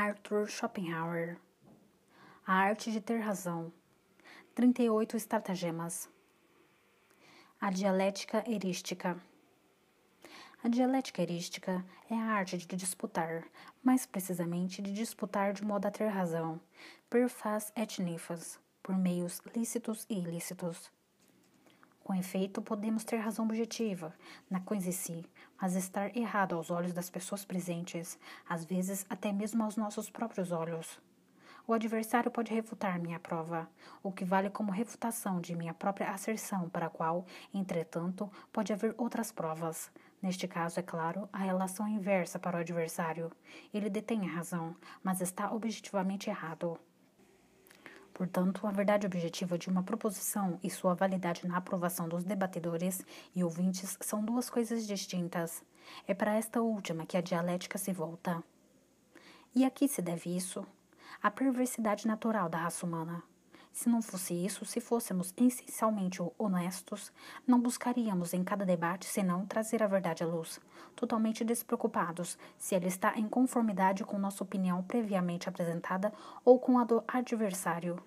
Arthur Schopenhauer. A arte de ter razão. 38 estratagemas. A dialética erística. A dialética erística é a arte de disputar, mais precisamente de disputar de modo a ter razão, per fas et nefas, por meios lícitos e ilícitos. Com efeito, podemos ter razão objetiva na coisa em si, mas estar errado aos olhos das pessoas presentes, às vezes até mesmo aos nossos próprios olhos. O adversário pode refutar minha prova, o que vale como refutação de minha própria asserção, para a qual, entretanto, pode haver outras provas. Neste caso, é claro, a relação inversa para o adversário. Ele detém a razão, mas está objetivamente errado. Portanto, a verdade objetiva de uma proposição e sua validade na aprovação dos debatedores e ouvintes são duas coisas distintas. É para esta última que a dialética se volta. E a que se deve isso? A perversidade natural da raça humana. Se não fosse isso, se fôssemos essencialmente honestos, não buscaríamos em cada debate senão trazer a verdade à luz, totalmente despreocupados se ela está em conformidade com nossa opinião previamente apresentada ou com a do adversário.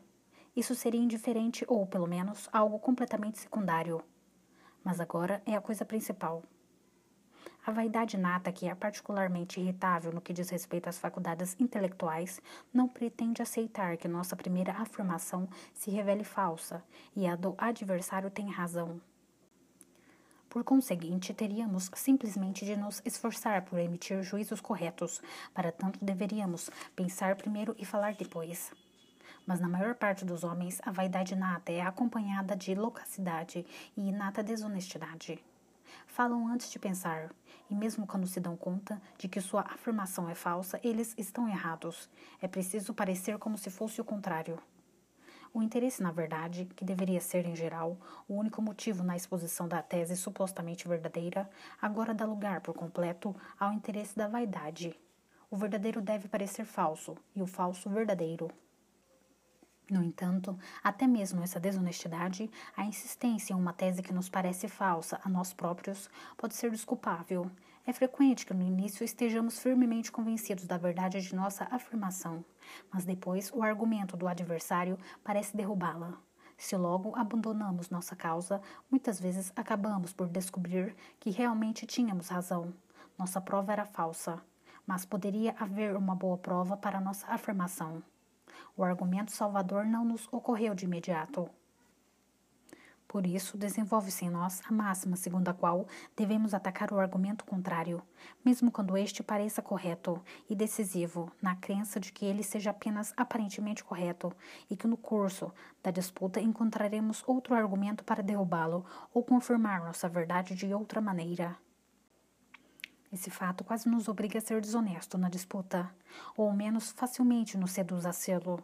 Isso seria indiferente ou, pelo menos, algo completamente secundário. Mas agora é a coisa principal. A vaidade nata, que é particularmente irritável no que diz respeito às faculdades intelectuais, não pretende aceitar que nossa primeira afirmação se revele falsa e a do adversário tem razão. Por conseguinte, teríamos simplesmente de nos esforçar por emitir juízos corretos, para tanto deveríamos pensar primeiro e falar depois. Mas na maior parte dos homens, a vaidade nata é acompanhada de loquacidade e inata desonestidade. Falam antes de pensar, e mesmo quando se dão conta de que sua afirmação é falsa, eles estão errados. É preciso parecer como se fosse o contrário. O interesse na verdade, que deveria ser, em geral, o único motivo na exposição da tese supostamente verdadeira, agora dá lugar por completo ao interesse da vaidade. O verdadeiro deve parecer falso e o falso verdadeiro. No entanto, até mesmo essa desonestidade, a insistência em uma tese que nos parece falsa a nós próprios, pode ser desculpável. É frequente que no início estejamos firmemente convencidos da verdade de nossa afirmação, mas depois o argumento do adversário parece derrubá-la. Se logo abandonamos nossa causa, muitas vezes acabamos por descobrir que realmente tínhamos razão. Nossa prova era falsa, mas poderia haver uma boa prova para nossa afirmação. O argumento salvador não nos ocorreu de imediato. Por isso, desenvolve-se em nós a máxima segundo a qual devemos atacar o argumento contrário, mesmo quando este pareça correto e decisivo, na crença de que ele seja apenas aparentemente correto e que no curso da disputa encontraremos outro argumento para derrubá-lo ou confirmar nossa verdade de outra maneira. Esse fato quase nos obriga a ser desonesto na disputa, ou ao menos facilmente nos seduz a sê-lo.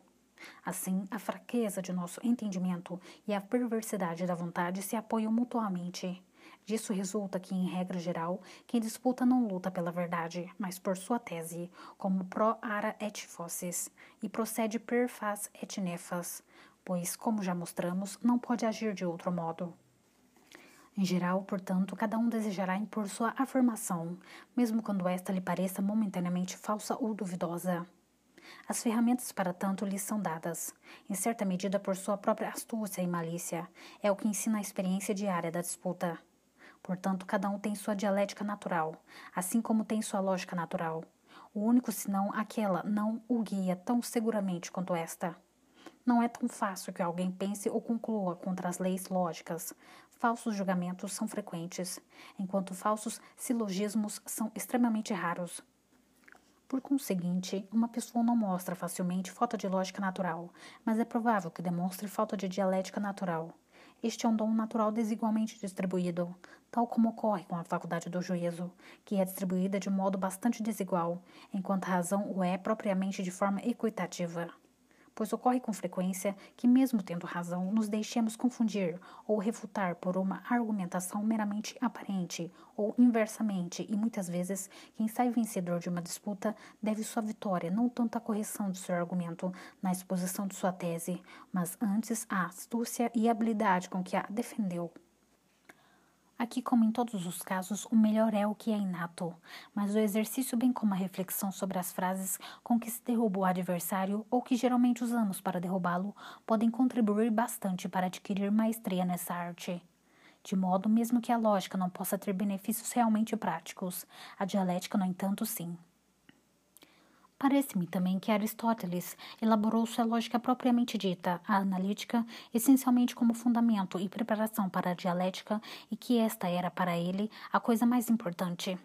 Assim, a fraqueza de nosso entendimento e a perversidade da vontade se apoiam mutuamente. Disso resulta que, em regra geral, quem disputa não luta pela verdade, mas por sua tese, como pro ara et fossis, e procede per fas et nefas, pois, como já mostramos, não pode agir de outro modo. Em geral, portanto, cada um desejará impor sua afirmação, mesmo quando esta lhe pareça momentaneamente falsa ou duvidosa. As ferramentas para tanto lhes são dadas, em certa medida por sua própria astúcia e malícia, é o que ensina a experiência diária da disputa. Portanto, cada um tem sua dialética natural, assim como tem sua lógica natural. O único senão aquela não o guia tão seguramente quanto esta. Não é tão fácil que alguém pense ou conclua contra as leis lógicas. Falsos julgamentos são frequentes, enquanto falsos silogismos são extremamente raros. Por conseguinte, uma pessoa não mostra facilmente falta de lógica natural, mas é provável que demonstre falta de dialética natural. Este é um dom natural desigualmente distribuído, tal como ocorre com a faculdade do juízo, que é distribuída de modo bastante desigual, enquanto a razão o é propriamente de forma equitativa pois ocorre com frequência que, mesmo tendo razão, nos deixemos confundir ou refutar por uma argumentação meramente aparente ou inversamente, e muitas vezes quem sai vencedor de uma disputa deve sua vitória não tanto à correção do seu argumento na exposição de sua tese, mas antes à astúcia e habilidade com que a defendeu. Aqui, como em todos os casos, o melhor é o que é inato, mas o exercício, bem como a reflexão sobre as frases com que se derruba o adversário ou que geralmente usamos para derrubá-lo, podem contribuir bastante para adquirir maestria nessa arte. De modo mesmo que a lógica não possa ter benefícios realmente práticos, a dialética, no entanto, sim. Parece-me também que Aristóteles elaborou sua lógica propriamente dita, a analítica, essencialmente como fundamento e preparação para a dialética, e que esta era para ele a coisa mais importante.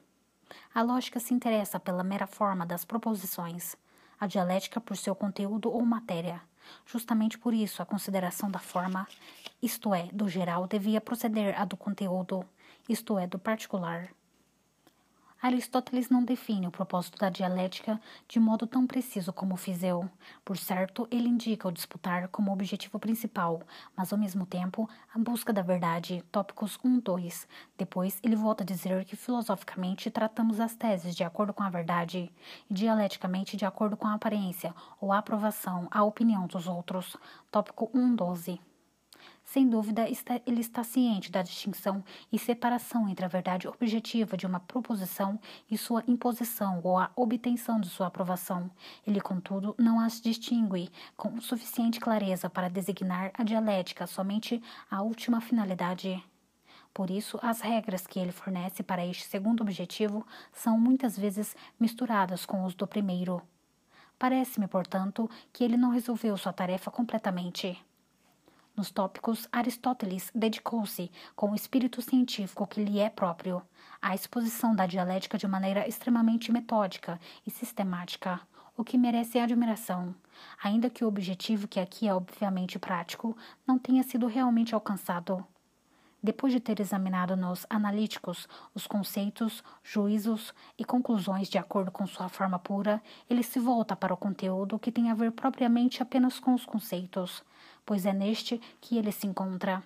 A lógica se interessa pela mera forma das proposições, a dialética por seu conteúdo ou matéria. Justamente por isso, a consideração da forma, isto é, do geral, devia proceder à do conteúdo, isto é, do particular. Aristóteles não define o propósito da dialética de modo tão preciso como fiz eu. Por certo, ele indica o disputar como objetivo principal, mas ao mesmo tempo a busca da verdade, tópicos 1 2. Depois, ele volta a dizer que filosoficamente tratamos as teses de acordo com a verdade e dialeticamente de acordo com a aparência ou a aprovação, a opinião dos outros. Tópico 1 12. Sem dúvida, ele está ciente da distinção e separação entre a verdade objetiva de uma proposição e sua imposição ou a obtenção de sua aprovação. Ele, contudo, não as distingue com suficiente clareza para designar a dialética somente a última finalidade. Por isso, as regras que ele fornece para este segundo objetivo são muitas vezes misturadas com os do primeiro. Parece-me, portanto, que ele não resolveu sua tarefa completamente. Nos tópicos, Aristóteles dedicou-se, com o espírito científico que lhe é próprio, à exposição da dialética de maneira extremamente metódica e sistemática, o que merece admiração, ainda que o objetivo, que aqui é obviamente prático, não tenha sido realmente alcançado. Depois de ter examinado nos analíticos os conceitos, juízos e conclusões de acordo com sua forma pura, ele se volta para o conteúdo que tem a ver propriamente apenas com os conceitos, pois é neste que ele se encontra.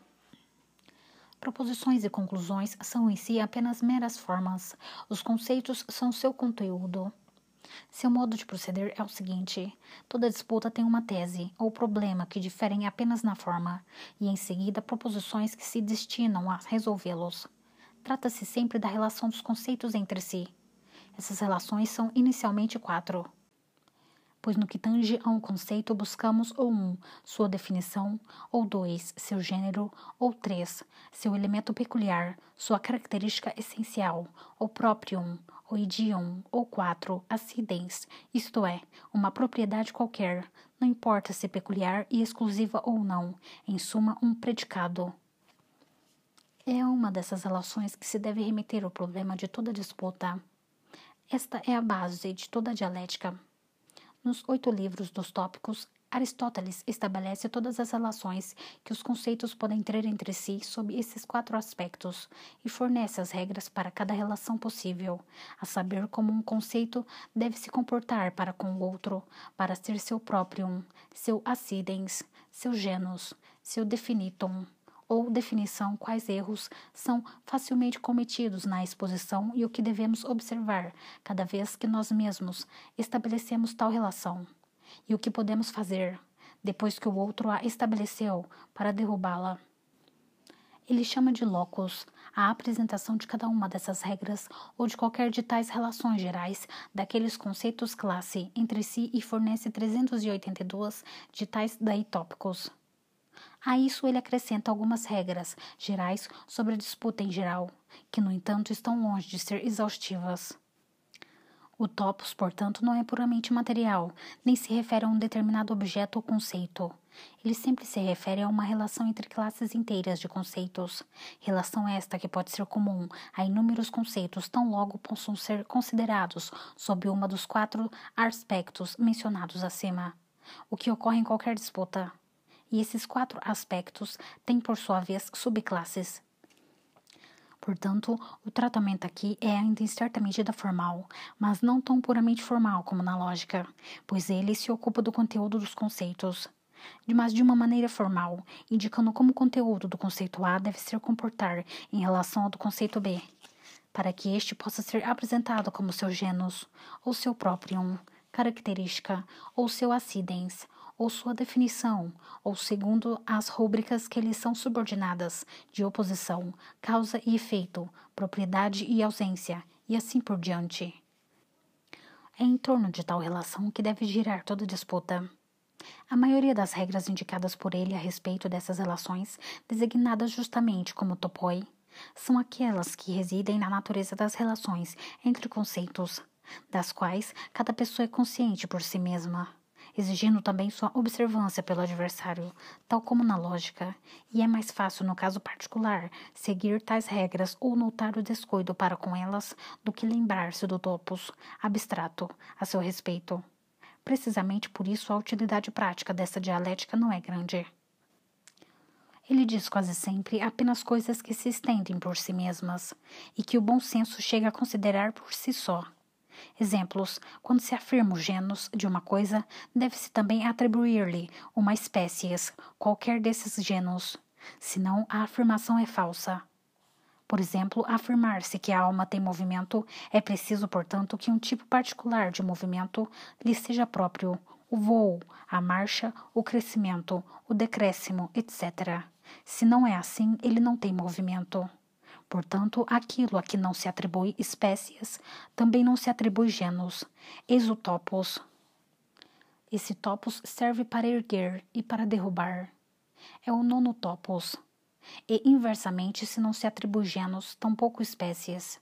Proposições e conclusões são em si apenas meras formas, os conceitos são seu conteúdo. Seu modo de proceder é o seguinte: toda disputa tem uma tese ou problema que diferem apenas na forma, e em seguida proposições que se destinam a resolvê-los. Trata-se sempre da relação dos conceitos entre si. Essas relações são inicialmente quatro pois no que tange a um conceito buscamos ou um, sua definição, ou dois, seu gênero, ou três, seu elemento peculiar, sua característica essencial, ou próprio ou idiom, ou quatro, acidens, isto é, uma propriedade qualquer, não importa se peculiar e exclusiva ou não, em suma, um predicado. É uma dessas relações que se deve remeter o problema de toda disputa. Esta é a base de toda a dialética. Nos oito livros dos tópicos, Aristóteles estabelece todas as relações que os conceitos podem ter entre si sob esses quatro aspectos e fornece as regras para cada relação possível, a saber como um conceito deve se comportar para com o outro, para ser seu próprio, seu acidens, seu genus, seu definitum ou definição quais erros são facilmente cometidos na exposição e o que devemos observar cada vez que nós mesmos estabelecemos tal relação, e o que podemos fazer depois que o outro a estabeleceu para derrubá-la. Ele chama de locus a apresentação de cada uma dessas regras ou de qualquer de tais relações gerais daqueles conceitos classe entre si e fornece 382 de tais daí tópicos. A isso ele acrescenta algumas regras gerais sobre a disputa em geral, que, no entanto, estão longe de ser exaustivas. O topos, portanto, não é puramente material, nem se refere a um determinado objeto ou conceito. Ele sempre se refere a uma relação entre classes inteiras de conceitos. Relação esta que pode ser comum a inúmeros conceitos, tão logo possam ser considerados sob uma dos quatro aspectos mencionados acima. O que ocorre em qualquer disputa e esses quatro aspectos têm, por sua vez, subclasses. Portanto, o tratamento aqui é ainda em certa medida formal, mas não tão puramente formal como na lógica, pois ele se ocupa do conteúdo dos conceitos, mas de uma maneira formal, indicando como o conteúdo do conceito A deve se comportar em relação ao do conceito B, para que este possa ser apresentado como seu genus, ou seu próprio, característica, ou seu acidens, ou sua definição, ou segundo as rúbricas que lhes são subordinadas, de oposição, causa e efeito, propriedade e ausência, e assim por diante. É em torno de tal relação que deve girar toda disputa. A maioria das regras indicadas por ele a respeito dessas relações, designadas justamente como topoi, são aquelas que residem na natureza das relações entre conceitos, das quais cada pessoa é consciente por si mesma exigindo também sua observância pelo adversário, tal como na lógica, e é mais fácil, no caso particular, seguir tais regras ou notar o descuido para com elas do que lembrar-se do topos abstrato a seu respeito. Precisamente por isso a utilidade prática dessa dialética não é grande. Ele diz quase sempre apenas coisas que se estendem por si mesmas e que o bom senso chega a considerar por si só. Exemplos: quando se afirma o gênus de uma coisa, deve-se também atribuir-lhe uma espécie, qualquer desses gênus, senão a afirmação é falsa. Por exemplo, afirmar-se que a alma tem movimento é preciso, portanto, que um tipo particular de movimento lhe seja próprio, o voo, a marcha, o crescimento, o decréscimo, etc. Se não é assim, ele não tem movimento. Portanto, aquilo a que não se atribui espécies também não se atribui gêneros. Eis o topos. Esse topos serve para erguer e para derrubar. É o nono topos. E inversamente, se não se atribui gêneros, tampouco espécies.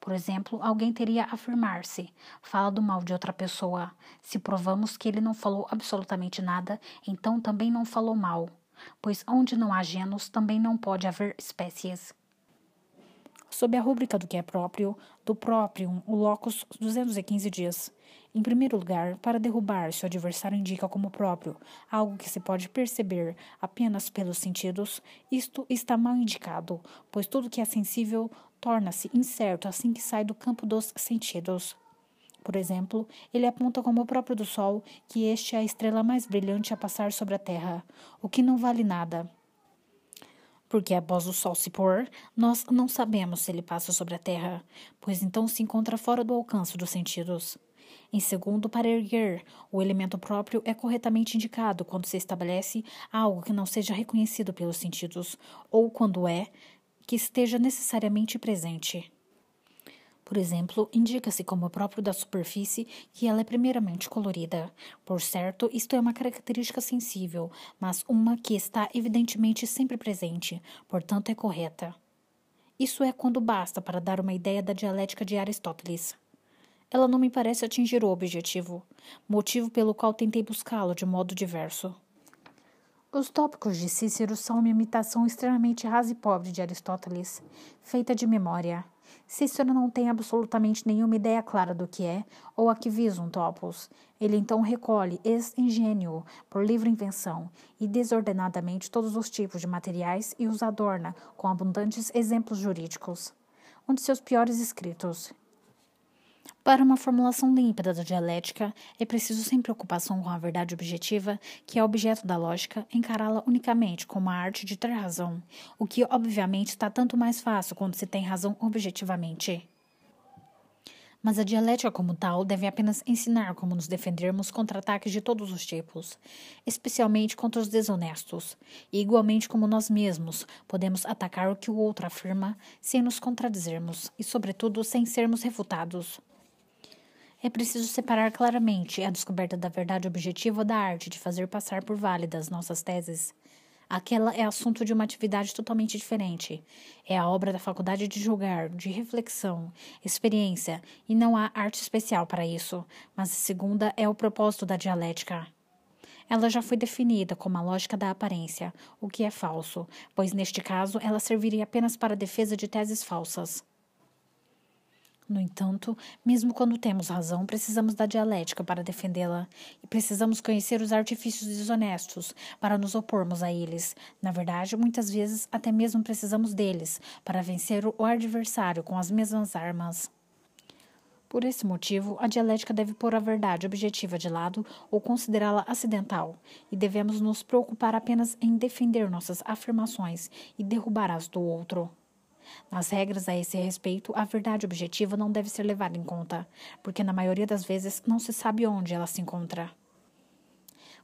Por exemplo, alguém teria afirmar-se, fala do mal de outra pessoa. Se provamos que ele não falou absolutamente nada, então também não falou mal, pois onde não há gêneros também não pode haver espécies sob a rúbrica do que é próprio, do próprio, o locus 215 dias. Em primeiro lugar, para derrubar se o adversário indica como próprio algo que se pode perceber apenas pelos sentidos, isto está mal indicado, pois tudo que é sensível torna-se incerto assim que sai do campo dos sentidos. Por exemplo, ele aponta como próprio do Sol que este é a estrela mais brilhante a passar sobre a Terra, o que não vale nada porque após o sol se pôr, nós não sabemos se ele passa sobre a terra, pois então se encontra fora do alcance dos sentidos. Em segundo, para erguer, o elemento próprio é corretamente indicado quando se estabelece algo que não seja reconhecido pelos sentidos, ou quando é, que esteja necessariamente presente. Por exemplo, indica-se como próprio da superfície que ela é primeiramente colorida. Por certo, isto é uma característica sensível, mas uma que está evidentemente sempre presente, portanto é correta. Isso é quando basta para dar uma ideia da dialética de Aristóteles. Ela não me parece atingir o objetivo, motivo pelo qual tentei buscá-lo de modo diverso. Os tópicos de Cícero são uma imitação extremamente rasa e pobre de Aristóteles, feita de memória. Cícero não tem absolutamente nenhuma ideia clara do que é ou a que visa um topos. Ele então recolhe ex-ingênuo, por livre invenção, e desordenadamente todos os tipos de materiais e os adorna com abundantes exemplos jurídicos. Um de seus piores escritos, para uma formulação límpida da dialética, é preciso, sem preocupação com a verdade objetiva, que é objeto da lógica, encará-la unicamente como a arte de ter razão, o que, obviamente, está tanto mais fácil quando se tem razão objetivamente. Mas a dialética, como tal, deve apenas ensinar como nos defendermos contra ataques de todos os tipos, especialmente contra os desonestos, e igualmente como nós mesmos podemos atacar o que o outro afirma sem nos contradizermos e, sobretudo, sem sermos refutados. É preciso separar claramente a descoberta da verdade objetiva da arte de fazer passar por válidas nossas teses. Aquela é assunto de uma atividade totalmente diferente. É a obra da faculdade de julgar, de reflexão, experiência, e não há arte especial para isso, mas a segunda é o propósito da dialética. Ela já foi definida como a lógica da aparência, o que é falso, pois neste caso ela serviria apenas para a defesa de teses falsas. No entanto, mesmo quando temos razão, precisamos da dialética para defendê-la e precisamos conhecer os artifícios desonestos para nos opormos a eles. Na verdade, muitas vezes até mesmo precisamos deles para vencer o adversário com as mesmas armas. Por esse motivo, a dialética deve pôr a verdade objetiva de lado ou considerá-la acidental, e devemos nos preocupar apenas em defender nossas afirmações e derrubar as do outro. Nas regras a esse respeito, a verdade objetiva não deve ser levada em conta, porque na maioria das vezes não se sabe onde ela se encontra.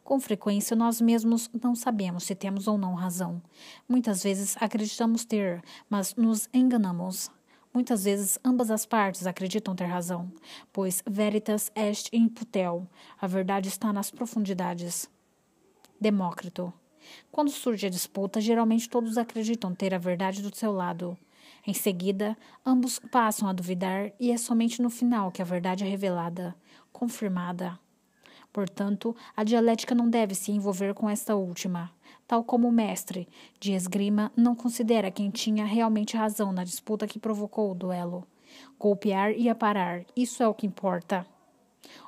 Com frequência, nós mesmos não sabemos se temos ou não razão. Muitas vezes acreditamos ter, mas nos enganamos. Muitas vezes ambas as partes acreditam ter razão, pois veritas est in putel, a verdade está nas profundidades. Demócrito. Quando surge a disputa, geralmente todos acreditam ter a verdade do seu lado. Em seguida, ambos passam a duvidar e é somente no final que a verdade é revelada, confirmada. Portanto, a dialética não deve se envolver com esta última, tal como o mestre de esgrima não considera quem tinha realmente razão na disputa que provocou o duelo. Golpear e aparar, isso é o que importa.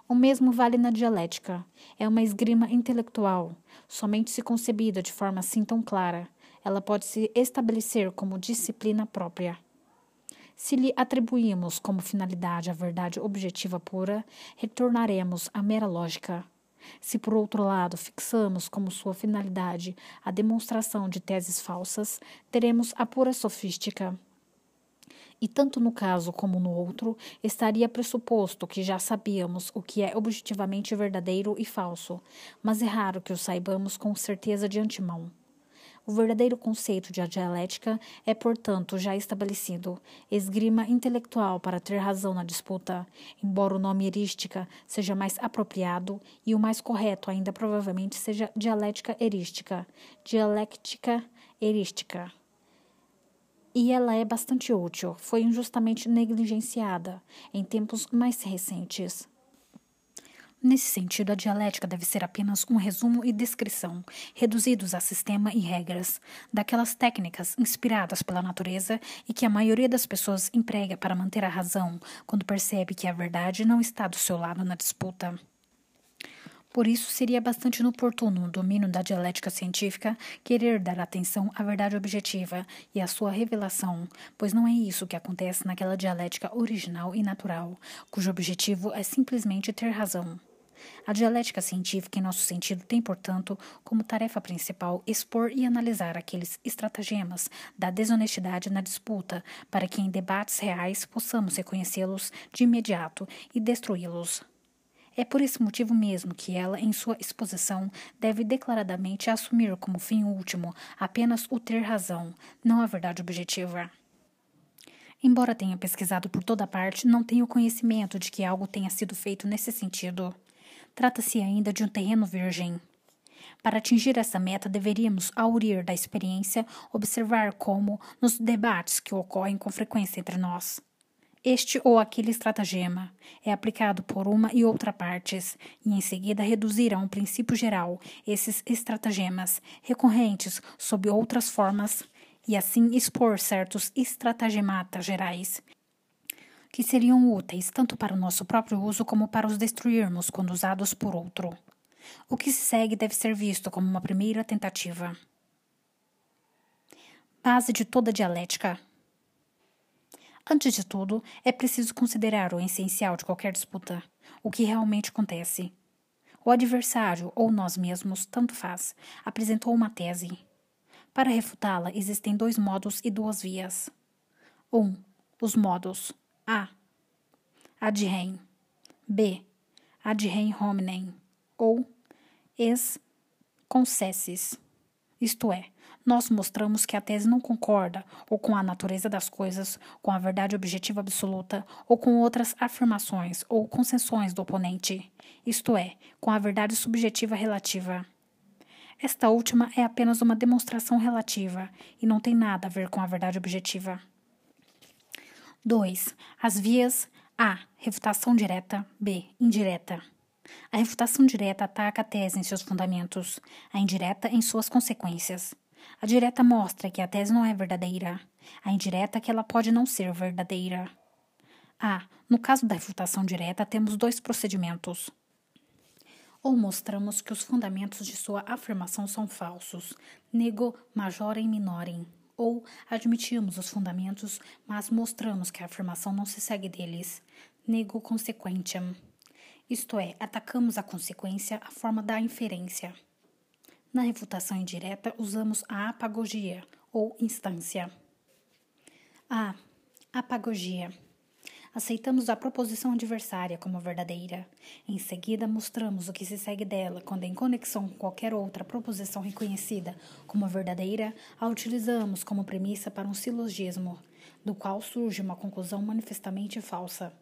O mesmo vale na dialética. É uma esgrima intelectual, somente se concebida de forma assim tão clara, ela pode se estabelecer como disciplina própria. Se lhe atribuímos como finalidade a verdade objetiva pura, retornaremos à mera lógica. Se, por outro lado, fixamos como sua finalidade a demonstração de teses falsas, teremos a pura sofística. E tanto no caso como no outro, estaria pressuposto que já sabíamos o que é objetivamente verdadeiro e falso, mas é raro que o saibamos com certeza de antemão. O verdadeiro conceito de dialética é, portanto, já estabelecido. Esgrima intelectual para ter razão na disputa, embora o nome erística seja mais apropriado e o mais correto ainda provavelmente seja dialética erística. Dialéctica erística. E ela é bastante útil, foi injustamente negligenciada em tempos mais recentes. Nesse sentido, a dialética deve ser apenas um resumo e descrição, reduzidos a sistema e regras, daquelas técnicas inspiradas pela natureza e que a maioria das pessoas emprega para manter a razão quando percebe que a verdade não está do seu lado na disputa. Por isso, seria bastante inoportuno no domínio da dialética científica querer dar atenção à verdade objetiva e à sua revelação, pois não é isso que acontece naquela dialética original e natural, cujo objetivo é simplesmente ter razão. A dialética científica, em nosso sentido, tem, portanto, como tarefa principal expor e analisar aqueles estratagemas da desonestidade na disputa, para que em debates reais possamos reconhecê-los de imediato e destruí-los. É por esse motivo mesmo que ela, em sua exposição, deve declaradamente assumir como fim último apenas o ter razão, não a verdade objetiva. Embora tenha pesquisado por toda parte, não tenho conhecimento de que algo tenha sido feito nesse sentido. Trata-se ainda de um terreno virgem. Para atingir essa meta, deveríamos, aurir da experiência, observar como, nos debates que ocorrem com frequência entre nós, este ou aquele estratagema é aplicado por uma e outra partes, e em seguida reduzir a um princípio geral esses estratagemas recorrentes sob outras formas, e assim expor certos estratagemata gerais que seriam úteis tanto para o nosso próprio uso como para os destruirmos quando usados por outro. O que se segue deve ser visto como uma primeira tentativa. Base de toda dialética. Antes de tudo, é preciso considerar o essencial de qualquer disputa, o que realmente acontece. O adversário, ou nós mesmos, tanto faz, apresentou uma tese. Para refutá-la, existem dois modos e duas vias. 1. Um, os modos a. Ad rem. B. Ad rem hominem. Ou ex concessis. Isto é, nós mostramos que a tese não concorda ou com a natureza das coisas, com a verdade objetiva absoluta, ou com outras afirmações ou concessões do oponente, isto é, com a verdade subjetiva relativa. Esta última é apenas uma demonstração relativa e não tem nada a ver com a verdade objetiva. 2. As vias A. Refutação direta. B. Indireta. A refutação direta ataca a tese em seus fundamentos, a indireta em suas consequências. A direta mostra que a tese não é verdadeira, a indireta que ela pode não ser verdadeira. A. No caso da refutação direta, temos dois procedimentos. Ou mostramos que os fundamentos de sua afirmação são falsos, nego majorem minorem, ou admitimos os fundamentos, mas mostramos que a afirmação não se segue deles, nego consequentiam. Isto é, atacamos a consequência, a forma da inferência. Na refutação indireta, usamos a apagogia ou instância. A. Apagogia. Aceitamos a proposição adversária como verdadeira. Em seguida, mostramos o que se segue dela quando, em conexão com qualquer outra proposição reconhecida como verdadeira, a utilizamos como premissa para um silogismo, do qual surge uma conclusão manifestamente falsa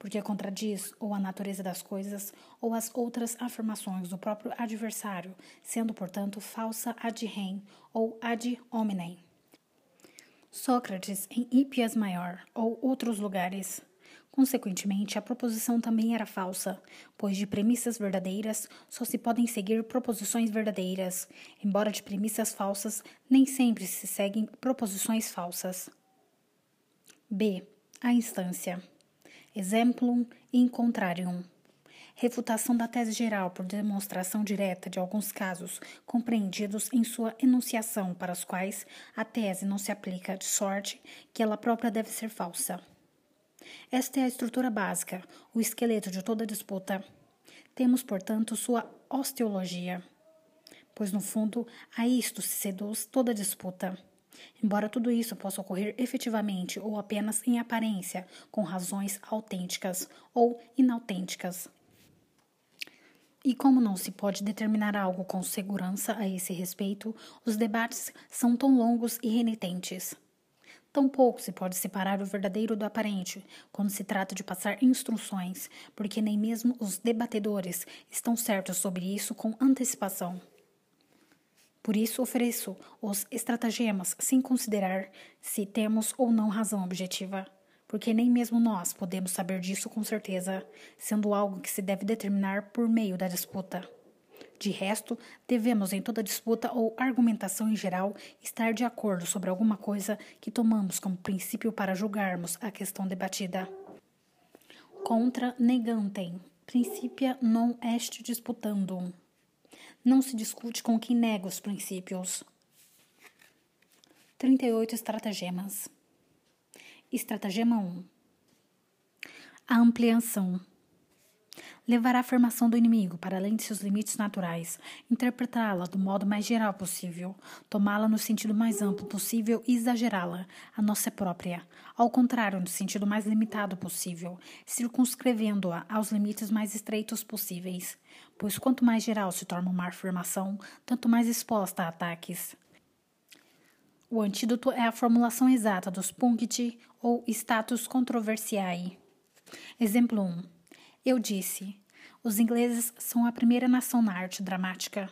porque contradiz ou a natureza das coisas ou as outras afirmações do próprio adversário, sendo, portanto, falsa ad rem ou ad hominem. Sócrates em Hípias Maior ou outros lugares. Consequentemente, a proposição também era falsa, pois de premissas verdadeiras só se podem seguir proposições verdadeiras, embora de premissas falsas nem sempre se seguem proposições falsas. B. A instância. Exemplum in contrarium. Refutação da tese geral por demonstração direta de alguns casos compreendidos em sua enunciação para os quais a tese não se aplica de sorte que ela própria deve ser falsa. Esta é a estrutura básica, o esqueleto de toda disputa. Temos, portanto, sua osteologia, pois no fundo a isto se seduz toda disputa. Embora tudo isso possa ocorrer efetivamente ou apenas em aparência, com razões autênticas ou inautênticas. E como não se pode determinar algo com segurança a esse respeito, os debates são tão longos e renitentes. Tampouco se pode separar o verdadeiro do aparente quando se trata de passar instruções, porque nem mesmo os debatedores estão certos sobre isso com antecipação. Por isso ofereço os estratagemas sem considerar se temos ou não razão objetiva, porque nem mesmo nós podemos saber disso com certeza, sendo algo que se deve determinar por meio da disputa. De resto, devemos em toda disputa ou argumentação em geral estar de acordo sobre alguma coisa que tomamos como princípio para julgarmos a questão debatida. Contra negantem, principia non est disputandum. Não se discute com quem nega os princípios. 38 estratagemas. Estratagema 1. A ampliação. Levar a afirmação do inimigo para além de seus limites naturais, interpretá-la do modo mais geral possível, tomá-la no sentido mais amplo possível e exagerá-la, a nossa própria, ao contrário, no sentido mais limitado possível, circunscrevendo-a aos limites mais estreitos possíveis, pois quanto mais geral se torna uma afirmação, tanto mais exposta a ataques. O antídoto é a formulação exata dos puncti ou status controversiae. Exemplo 1. Eu disse: os ingleses são a primeira nação na arte dramática.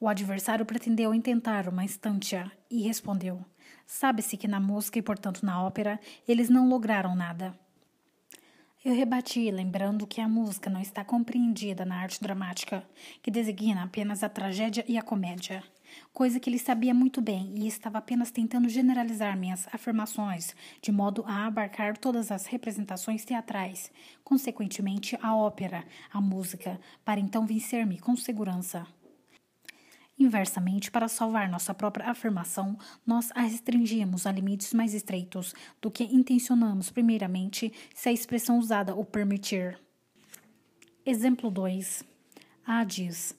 O adversário pretendeu intentar uma instância e respondeu: Sabe-se que na música e, portanto, na ópera, eles não lograram nada. Eu rebati, lembrando que a música não está compreendida na arte dramática, que designa apenas a tragédia e a comédia, coisa que ele sabia muito bem e estava apenas tentando generalizar minhas afirmações, de modo a abarcar todas as representações teatrais, consequentemente a ópera, a música, para então vencer-me com segurança. Inversamente, para salvar nossa própria afirmação, nós a restringimos a limites mais estreitos do que intencionamos primeiramente se a expressão usada o permitir. Exemplo 2. A diz: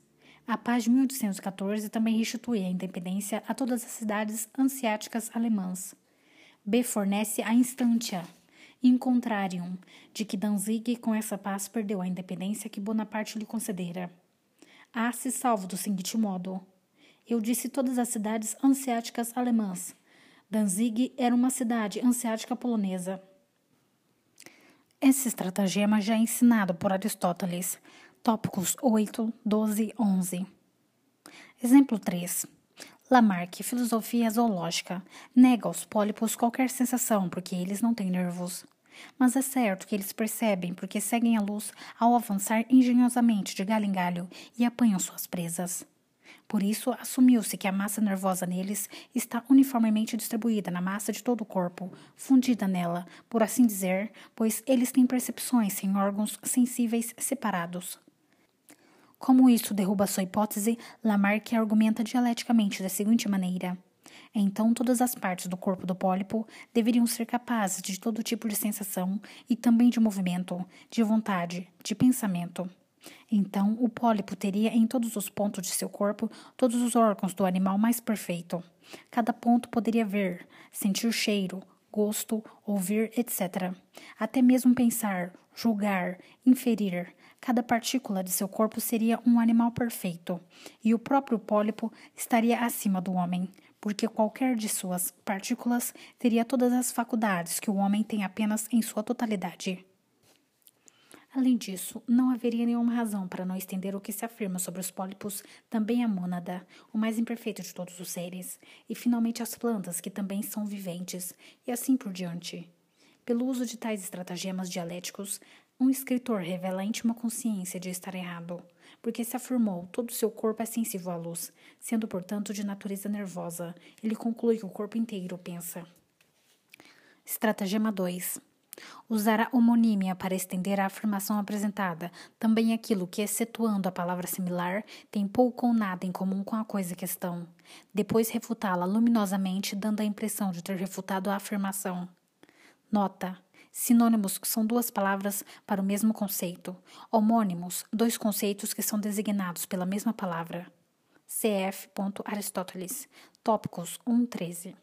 a paz de 1814 também restitui a independência a todas as cidades anseáticas alemãs. B fornece a instância, in contrarium, de que Danzig com essa paz perdeu a independência que Bonaparte lhe concedera. A se salvo do seguinte modo: Eu disse todas as cidades anseáticas alemãs. Danzig era uma cidade anseática polonesa. Esse estratagema já é ensinado por Aristóteles, tópicos 8, 12, 11. Exemplo 3. Lamarck, filosofia zoológica, nega aos pólipos qualquer sensação porque eles não têm nervos. Mas é certo que eles percebem porque seguem a luz ao avançar engenhosamente de galho em galho e apanham suas presas. Por isso, assumiu-se que a massa nervosa neles está uniformemente distribuída na massa de todo o corpo, fundida nela, por assim dizer, pois eles têm percepções sem órgãos sensíveis separados. Como isso derruba sua hipótese, Lamarck argumenta dialeticamente da seguinte maneira: então, todas as partes do corpo do pólipo deveriam ser capazes de todo tipo de sensação e também de movimento, de vontade, de pensamento. Então, o pólipo teria em todos os pontos de seu corpo todos os órgãos do animal mais perfeito. Cada ponto poderia ver, sentir cheiro, gosto, ouvir, etc. Até mesmo pensar, julgar, inferir. Cada partícula de seu corpo seria um animal perfeito, e o próprio pólipo estaria acima do homem, porque qualquer de suas partículas teria todas as faculdades que o homem tem apenas em sua totalidade. Além disso, não haveria nenhuma razão para não estender o que se afirma sobre os pólipos, também a mônada, o mais imperfeito de todos os seres, e finalmente as plantas, que também são viventes, e assim por diante. Pelo uso de tais estratagemas dialéticos, um escritor revela a íntima consciência de estar errado, porque se afirmou todo o seu corpo é sensível à luz, sendo, portanto, de natureza nervosa. Ele conclui que o corpo inteiro pensa. Estratagema 2. Usar a homonímia para estender a afirmação apresentada, também aquilo que, excetuando a palavra similar, tem pouco ou nada em comum com a coisa questão. Depois refutá-la luminosamente, dando a impressão de ter refutado a afirmação. Nota. Sinônimos são duas palavras para o mesmo conceito. Homônimos, dois conceitos que são designados pela mesma palavra. Cf. Aristóteles. Tópicos 1.13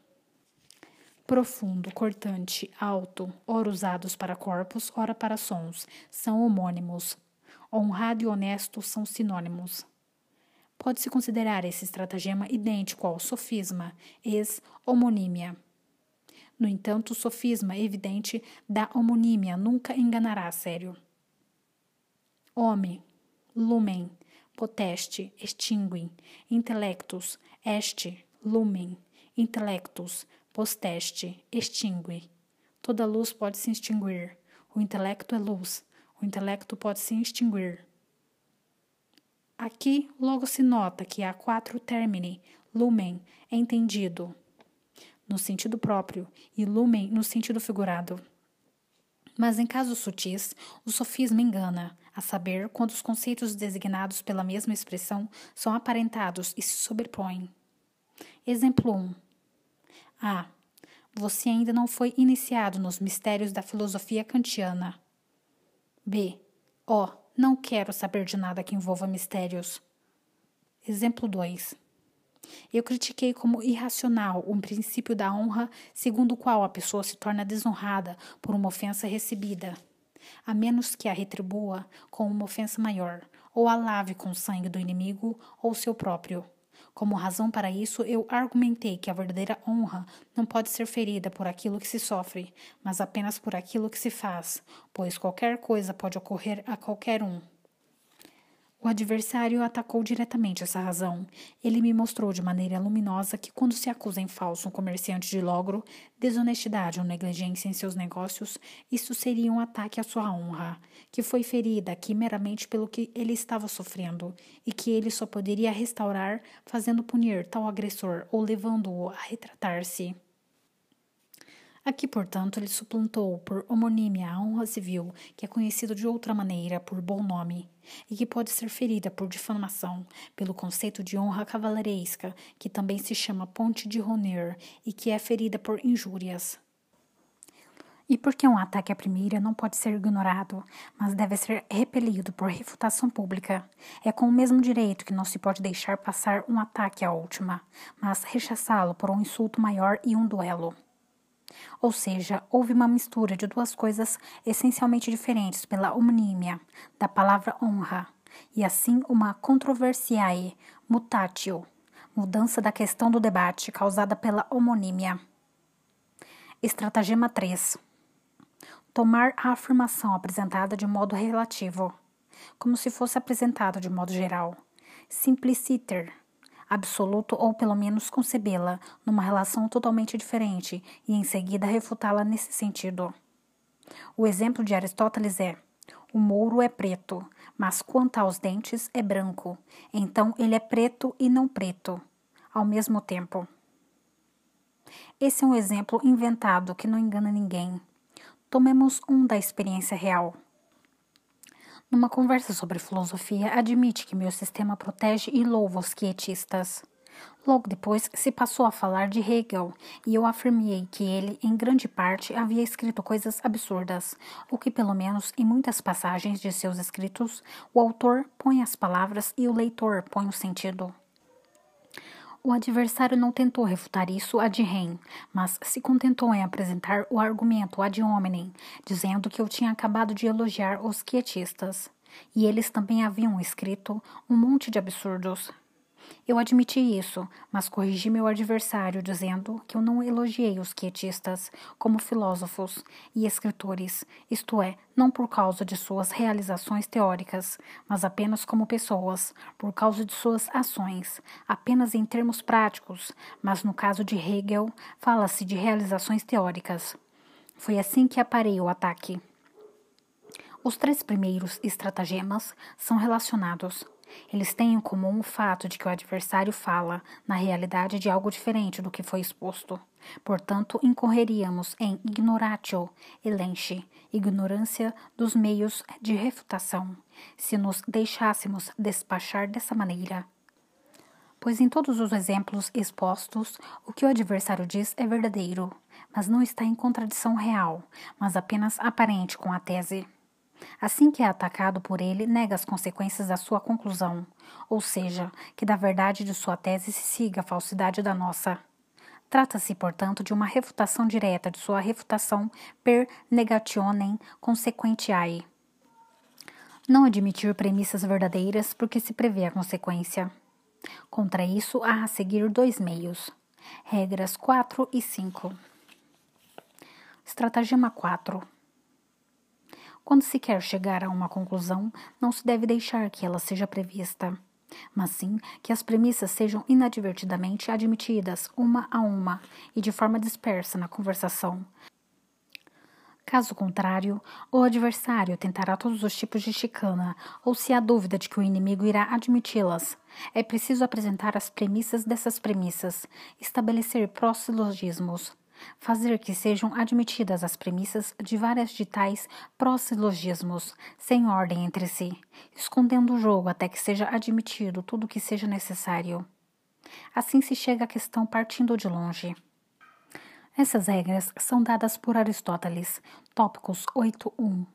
profundo, cortante, alto, ora usados para corpos, ora para sons, são homônimos. Honrado e honesto são sinônimos. Pode-se considerar esse estratagema idêntico ao sofisma, ex-homonímia. No entanto, o sofisma evidente da homonímia nunca enganará a sério. Homem, lumen, poteste, extinguem, intelectus, este, lumen, intelectus, Posteste, extingue. Toda luz pode se extinguir. O intelecto é luz. O intelecto pode se extinguir. Aqui logo se nota que há quatro termini. Lumen é entendido no sentido próprio e lumen no sentido figurado. Mas em casos sutis, o sofisma engana, a saber, quando os conceitos designados pela mesma expressão são aparentados e se sobrepõem. Exemplo 1. A. Você ainda não foi iniciado nos mistérios da filosofia kantiana. B. Oh, não quero saber de nada que envolva mistérios. Exemplo 2. Eu critiquei como irracional o princípio da honra, segundo o qual a pessoa se torna desonrada por uma ofensa recebida, a menos que a retribua com uma ofensa maior, ou a lave com o sangue do inimigo ou seu próprio. Como razão para isso, eu argumentei que a verdadeira honra não pode ser ferida por aquilo que se sofre, mas apenas por aquilo que se faz, pois qualquer coisa pode ocorrer a qualquer um. O adversário atacou diretamente essa razão. Ele me mostrou de maneira luminosa que, quando se acusa em falso um comerciante de logro, desonestidade ou negligência em seus negócios, isso seria um ataque à sua honra, que foi ferida aqui meramente pelo que ele estava sofrendo, e que ele só poderia restaurar fazendo punir tal agressor ou levando-o a retratar-se. Aqui, portanto, ele suplantou por homonímia a honra civil, que é conhecido de outra maneira por bom nome, e que pode ser ferida por difamação, pelo conceito de honra cavaleiresca, que também se chama ponte de honor, e que é ferida por injúrias. E porque um ataque à primeira não pode ser ignorado, mas deve ser repelido por refutação pública, é com o mesmo direito que não se pode deixar passar um ataque à última, mas rechaçá-lo por um insulto maior e um duelo. Ou seja, houve uma mistura de duas coisas essencialmente diferentes pela homonímia da palavra honra, e assim uma controversiae mutatio, mudança da questão do debate causada pela homonímia. Estratagema 3. Tomar a afirmação apresentada de modo relativo, como se fosse apresentada de modo geral. Simpliciter absoluto ou pelo menos concebê-la numa relação totalmente diferente e em seguida refutá-la nesse sentido. O exemplo de Aristóteles é: o mouro é preto, mas quanto aos dentes é branco, então ele é preto e não preto, ao mesmo tempo. Esse é um exemplo inventado que não engana ninguém. Tomemos um da experiência real. Numa conversa sobre filosofia, admite que meu sistema protege e louva os quietistas. Logo depois se passou a falar de Hegel e eu afirmei que ele, em grande parte, havia escrito coisas absurdas, ou que, pelo menos em muitas passagens de seus escritos, o autor põe as palavras e o leitor põe o sentido. O adversário não tentou refutar isso ad rem, mas se contentou em apresentar o argumento ad hominem, dizendo que eu tinha acabado de elogiar os quietistas. E eles também haviam escrito um monte de absurdos. Eu admiti isso, mas corrigi meu adversário dizendo que eu não elogiei os quietistas como filósofos e escritores, isto é, não por causa de suas realizações teóricas, mas apenas como pessoas, por causa de suas ações, apenas em termos práticos, mas no caso de Hegel, fala-se de realizações teóricas. Foi assim que aparei o ataque. Os três primeiros estratagemas são relacionados eles têm em comum o fato de que o adversário fala, na realidade, de algo diferente do que foi exposto. Portanto, incorreríamos em ignoratio elenche, ignorância dos meios de refutação, se nos deixássemos despachar dessa maneira. Pois em todos os exemplos expostos, o que o adversário diz é verdadeiro, mas não está em contradição real, mas apenas aparente com a tese. Assim que é atacado por ele, nega as consequências da sua conclusão, ou seja, que da verdade de sua tese se siga a falsidade da nossa. Trata-se, portanto, de uma refutação direta de sua refutação per negationem consequentiae. Não admitir premissas verdadeiras porque se prevê a consequência. Contra isso, há a seguir dois meios. Regras 4 e 5. Estratagema 4. Quando se quer chegar a uma conclusão, não se deve deixar que ela seja prevista, mas sim que as premissas sejam inadvertidamente admitidas uma a uma e de forma dispersa na conversação. Caso contrário, o adversário tentará todos os tipos de chicana, ou se há dúvida de que o inimigo irá admiti-las, é preciso apresentar as premissas dessas premissas, estabelecer pró-silogismos fazer que sejam admitidas as premissas de várias de tais pró-silogismos, sem ordem entre si, escondendo o jogo até que seja admitido tudo o que seja necessário. Assim se chega à questão partindo de longe. Essas regras são dadas por Aristóteles, tópicos 8.1.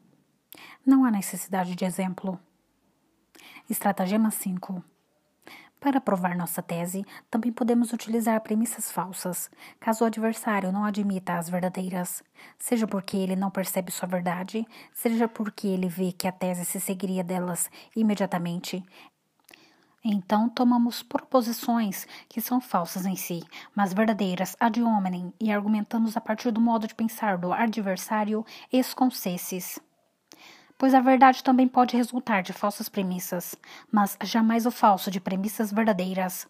Não há necessidade de exemplo. Estratagema 5. Para provar nossa tese, também podemos utilizar premissas falsas, caso o adversário não admita as verdadeiras, seja porque ele não percebe sua verdade, seja porque ele vê que a tese se seguiria delas imediatamente. Então, tomamos proposições que são falsas em si, mas verdadeiras ad hominem, e argumentamos a partir do modo de pensar do adversário esconsessis pois a verdade também pode resultar de falsas premissas, mas jamais o falso de premissas verdadeiras.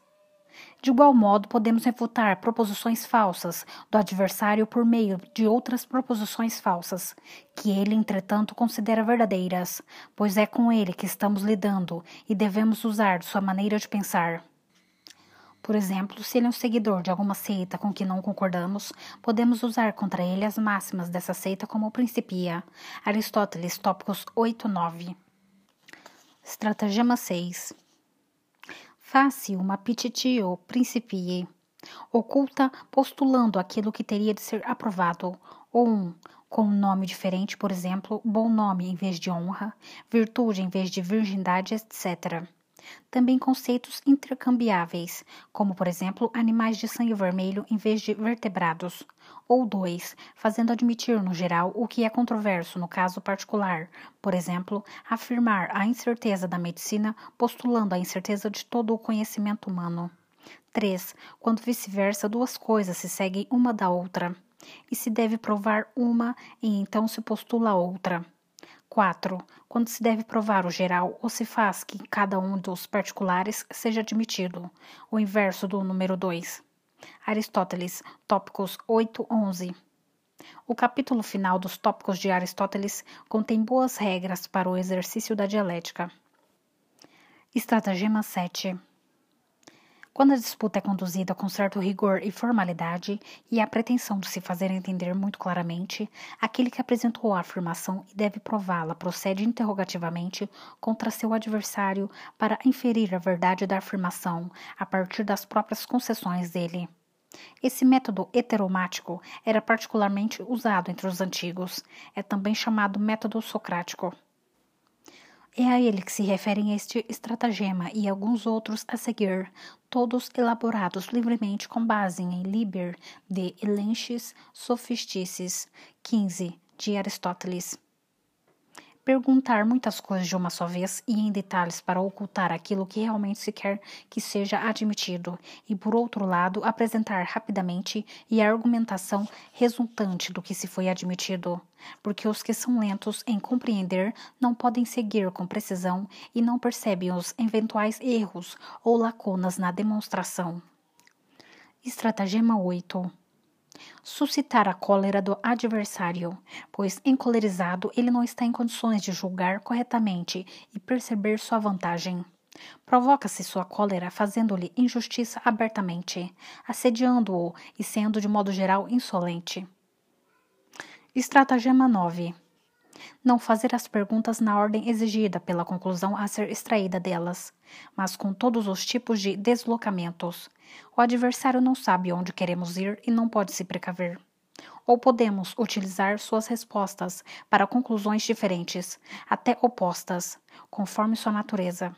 De igual modo, podemos refutar proposições falsas do adversário por meio de outras proposições falsas, que ele, entretanto, considera verdadeiras, pois é com ele que estamos lidando e devemos usar sua maneira de pensar. Por exemplo, se ele é um seguidor de alguma seita com que não concordamos, podemos usar contra ele as máximas dessa seita como principia. Aristóteles, tópicos 8 9. Estratagema 6. Face uma pititio principie. Oculta postulando aquilo que teria de ser aprovado. Ou um, com um nome diferente, por exemplo, bom nome em vez de honra, virtude em vez de virgindade, etc. Também conceitos intercambiáveis, como por exemplo animais de sangue vermelho em vez de vertebrados. Ou dois, fazendo admitir no geral o que é controverso no caso particular. Por exemplo, afirmar a incerteza da medicina postulando a incerteza de todo o conhecimento humano. 3. Quando vice-versa, duas coisas se seguem uma da outra, e se deve provar uma e então se postula outra. 4. Quando se deve provar o geral ou se faz que cada um dos particulares seja admitido. O inverso do número 2. Aristóteles, tópicos 8, 11. O capítulo final dos tópicos de Aristóteles contém boas regras para o exercício da dialética. Estratagema 7. Quando a disputa é conduzida com certo rigor e formalidade e a pretensão de se fazer entender muito claramente, aquele que apresentou a afirmação e deve prová-la procede interrogativamente contra seu adversário para inferir a verdade da afirmação a partir das próprias concessões dele. Esse método heteromático era particularmente usado entre os antigos. É também chamado método socrático. É a ele que se referem este estratagema e alguns outros a seguir, todos elaborados livremente com base em Liber de Elenchis Sophistices 15 de Aristóteles perguntar muitas coisas de uma só vez e em detalhes para ocultar aquilo que realmente se quer que seja admitido, e por outro lado, apresentar rapidamente e a argumentação resultante do que se foi admitido, porque os que são lentos em compreender não podem seguir com precisão e não percebem os eventuais erros ou lacunas na demonstração. Estratagema 8 suscitar a cólera do adversário, pois encolerizado ele não está em condições de julgar corretamente e perceber sua vantagem. Provoca-se sua cólera fazendo-lhe injustiça abertamente, assediando-o e sendo de modo geral insolente. Estratagema 9 não fazer as perguntas na ordem exigida pela conclusão a ser extraída delas, mas com todos os tipos de deslocamentos. O adversário não sabe onde queremos ir e não pode se precaver. Ou podemos utilizar suas respostas para conclusões diferentes, até opostas, conforme sua natureza.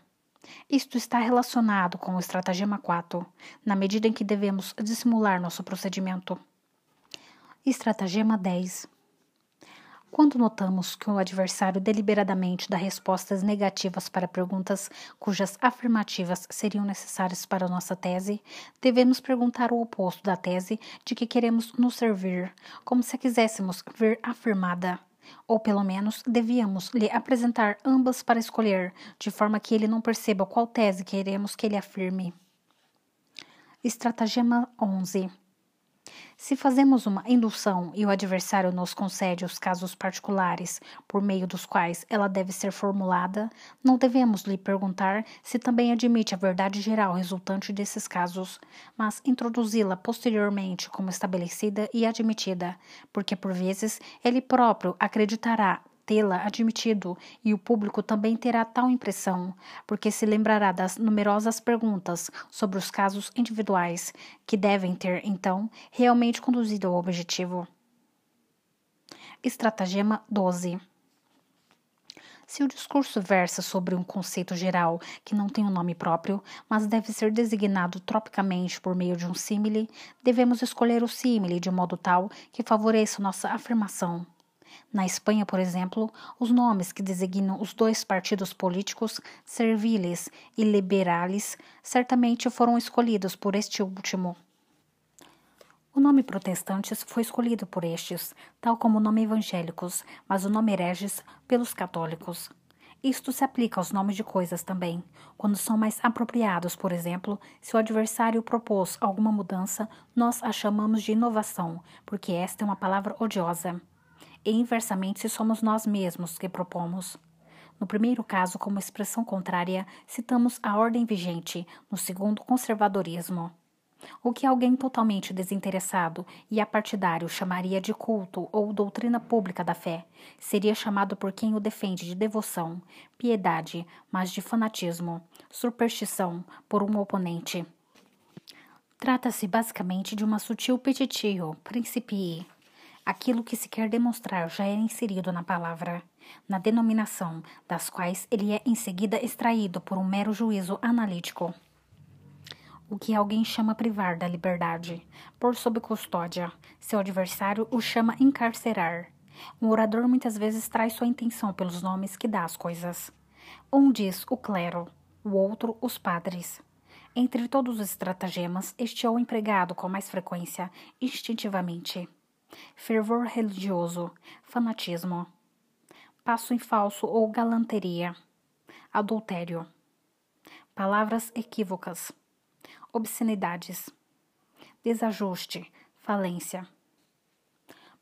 Isto está relacionado com o estratagema 4, na medida em que devemos dissimular nosso procedimento. Estratagema 10 quando notamos que o adversário deliberadamente dá respostas negativas para perguntas cujas afirmativas seriam necessárias para nossa tese, devemos perguntar o oposto da tese de que queremos nos servir, como se quiséssemos ver afirmada. Ou pelo menos devíamos lhe apresentar ambas para escolher, de forma que ele não perceba qual tese queremos que ele afirme. Estratagema 11 se fazemos uma indução e o adversário nos concede os casos particulares por meio dos quais ela deve ser formulada, não devemos lhe perguntar se também admite a verdade geral resultante desses casos, mas introduzi-la posteriormente como estabelecida e admitida, porque por vezes ele próprio acreditará tê-la admitido, e o público também terá tal impressão, porque se lembrará das numerosas perguntas sobre os casos individuais, que devem ter, então, realmente conduzido ao objetivo. Estratagema 12 se o discurso versa sobre um conceito geral que não tem um nome próprio, mas deve ser designado tropicamente por meio de um símile, devemos escolher o símile de modo tal que favoreça nossa afirmação. Na Espanha, por exemplo, os nomes que designam os dois partidos políticos, serviles e liberales, certamente foram escolhidos por este último. O nome protestantes foi escolhido por estes, tal como o nome evangélicos, mas o nome hereges pelos católicos. Isto se aplica aos nomes de coisas também. Quando são mais apropriados, por exemplo, se o adversário propôs alguma mudança, nós a chamamos de inovação, porque esta é uma palavra odiosa e inversamente se somos nós mesmos que propomos. No primeiro caso, como expressão contrária, citamos a ordem vigente, no segundo, conservadorismo. O que alguém totalmente desinteressado e apartidário chamaria de culto ou doutrina pública da fé, seria chamado por quem o defende de devoção, piedade, mas de fanatismo, superstição por um oponente. Trata-se basicamente de uma sutil petitio, principii, Aquilo que se quer demonstrar já é inserido na palavra, na denominação, das quais ele é em seguida extraído por um mero juízo analítico. O que alguém chama privar da liberdade, por sob custódia, seu adversário o chama encarcerar. Um orador muitas vezes traz sua intenção pelos nomes que dá às coisas. Um diz o clero, o outro os padres. Entre todos os estratagemas, este é o empregado com mais frequência, instintivamente fervor religioso, fanatismo, passo em falso ou galanteria, adultério, palavras equívocas, obscenidades, desajuste, falência,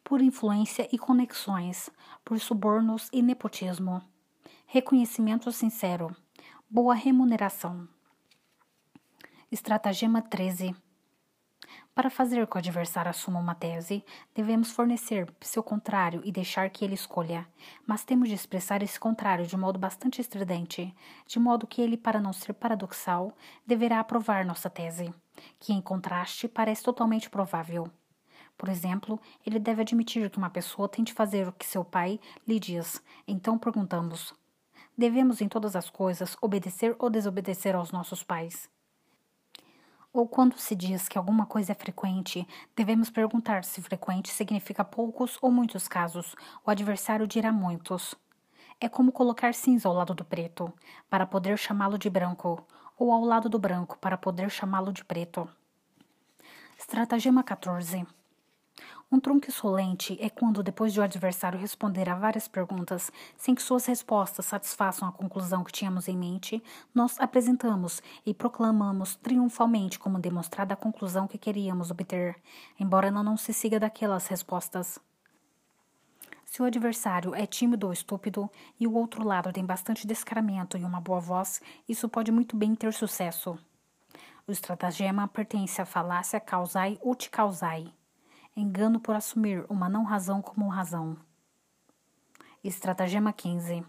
por influência e conexões, por subornos e nepotismo, reconhecimento sincero, boa remuneração. Estratagema 13 para fazer que o adversário assuma uma tese, devemos fornecer seu contrário e deixar que ele escolha, mas temos de expressar esse contrário de modo bastante estridente, de modo que ele, para não ser paradoxal, deverá aprovar nossa tese, que, em contraste, parece totalmente provável. Por exemplo, ele deve admitir que uma pessoa tente fazer o que seu pai lhe diz. Então perguntamos: Devemos, em todas as coisas, obedecer ou desobedecer aos nossos pais. Ou quando se diz que alguma coisa é frequente, devemos perguntar se frequente significa poucos ou muitos casos. O adversário dirá muitos. É como colocar cinza ao lado do preto, para poder chamá-lo de branco, ou ao lado do branco, para poder chamá-lo de preto. Estratagema 14. Um trunco insolente é quando, depois de o adversário responder a várias perguntas, sem que suas respostas satisfaçam a conclusão que tínhamos em mente, nós apresentamos e proclamamos triunfalmente como demonstrada a conclusão que queríamos obter, embora ela não se siga daquelas respostas. Se o adversário é tímido ou estúpido e o outro lado tem bastante descaramento e uma boa voz, isso pode muito bem ter sucesso. O estratagema pertence à falácia causai ut causai, engano por assumir uma não razão como razão. Estratagema 15.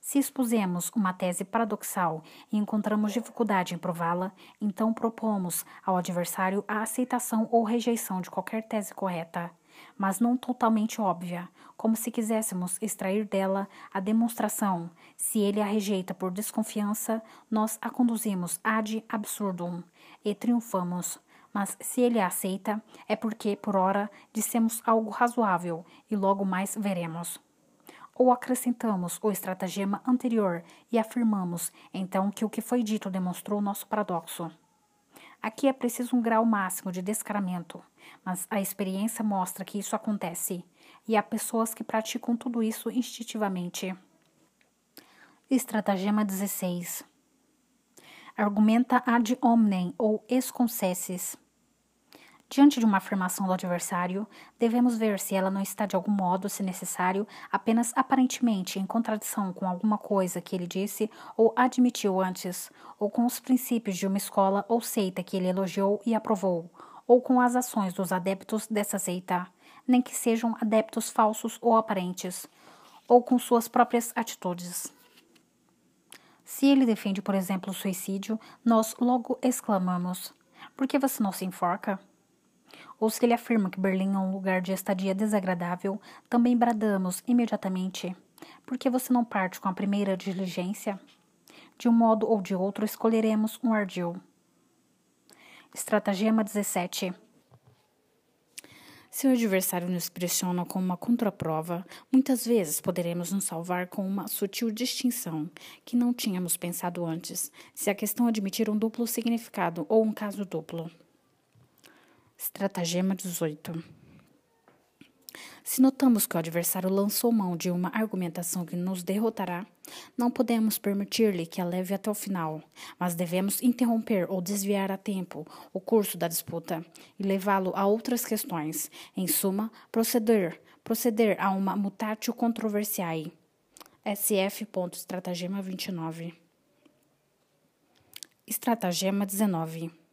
Se expusemos uma tese paradoxal e encontramos dificuldade em prová-la, então propomos ao adversário a aceitação ou rejeição de qualquer tese correta mas não totalmente óbvia, como se quiséssemos extrair dela a demonstração. Se ele a rejeita por desconfiança, nós a conduzimos ad absurdum e triunfamos. Mas se ele a aceita, é porque, por ora, dissemos algo razoável e logo mais veremos. Ou acrescentamos o estratagema anterior e afirmamos, então, que o que foi dito demonstrou nosso paradoxo. Aqui é preciso um grau máximo de descaramento, mas a experiência mostra que isso acontece, e há pessoas que praticam tudo isso instintivamente. Estratagema 16 Argumenta ad hominem ou esconcesses. Diante de uma afirmação do adversário, devemos ver se ela não está de algum modo, se necessário, apenas aparentemente em contradição com alguma coisa que ele disse ou admitiu antes, ou com os princípios de uma escola ou seita que ele elogiou e aprovou, ou com as ações dos adeptos dessa seita, nem que sejam adeptos falsos ou aparentes, ou com suas próprias atitudes. Se ele defende, por exemplo, o suicídio, nós logo exclamamos: Por que você não se enforca? Ou se ele afirma que Berlim é um lugar de estadia desagradável, também bradamos imediatamente. Por que você não parte com a primeira diligência? De um modo ou de outro, escolheremos um ardil. Estratagema 17 se o adversário nos pressiona com uma contraprova, muitas vezes poderemos nos salvar com uma sutil distinção que não tínhamos pensado antes, se a questão admitir um duplo significado ou um caso duplo. Estratagema 18. Se notamos que o adversário lançou mão de uma argumentação que nos derrotará, não podemos permitir-lhe que a leve até o final, mas devemos interromper ou desviar a tempo o curso da disputa e levá-lo a outras questões. Em suma, proceder, proceder a uma mutatio controversiae. SF. Estratagema 29. Estratagema 19.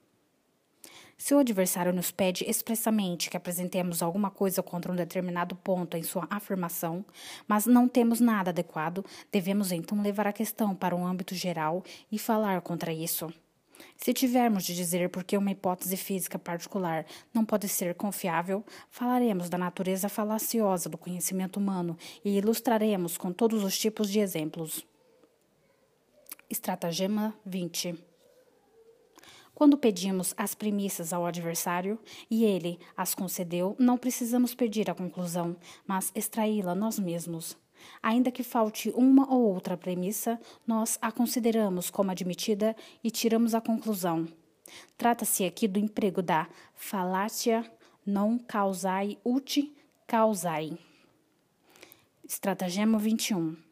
Se o adversário nos pede expressamente que apresentemos alguma coisa contra um determinado ponto em sua afirmação, mas não temos nada adequado, devemos então levar a questão para um âmbito geral e falar contra isso. Se tivermos de dizer por que uma hipótese física particular não pode ser confiável, falaremos da natureza falaciosa do conhecimento humano e ilustraremos com todos os tipos de exemplos. Estratagema 20 quando pedimos as premissas ao adversário e ele as concedeu, não precisamos pedir a conclusão, mas extraí-la nós mesmos. Ainda que falte uma ou outra premissa, nós a consideramos como admitida e tiramos a conclusão. Trata-se aqui do emprego da falácia non causai ut causai. Estratagema 21.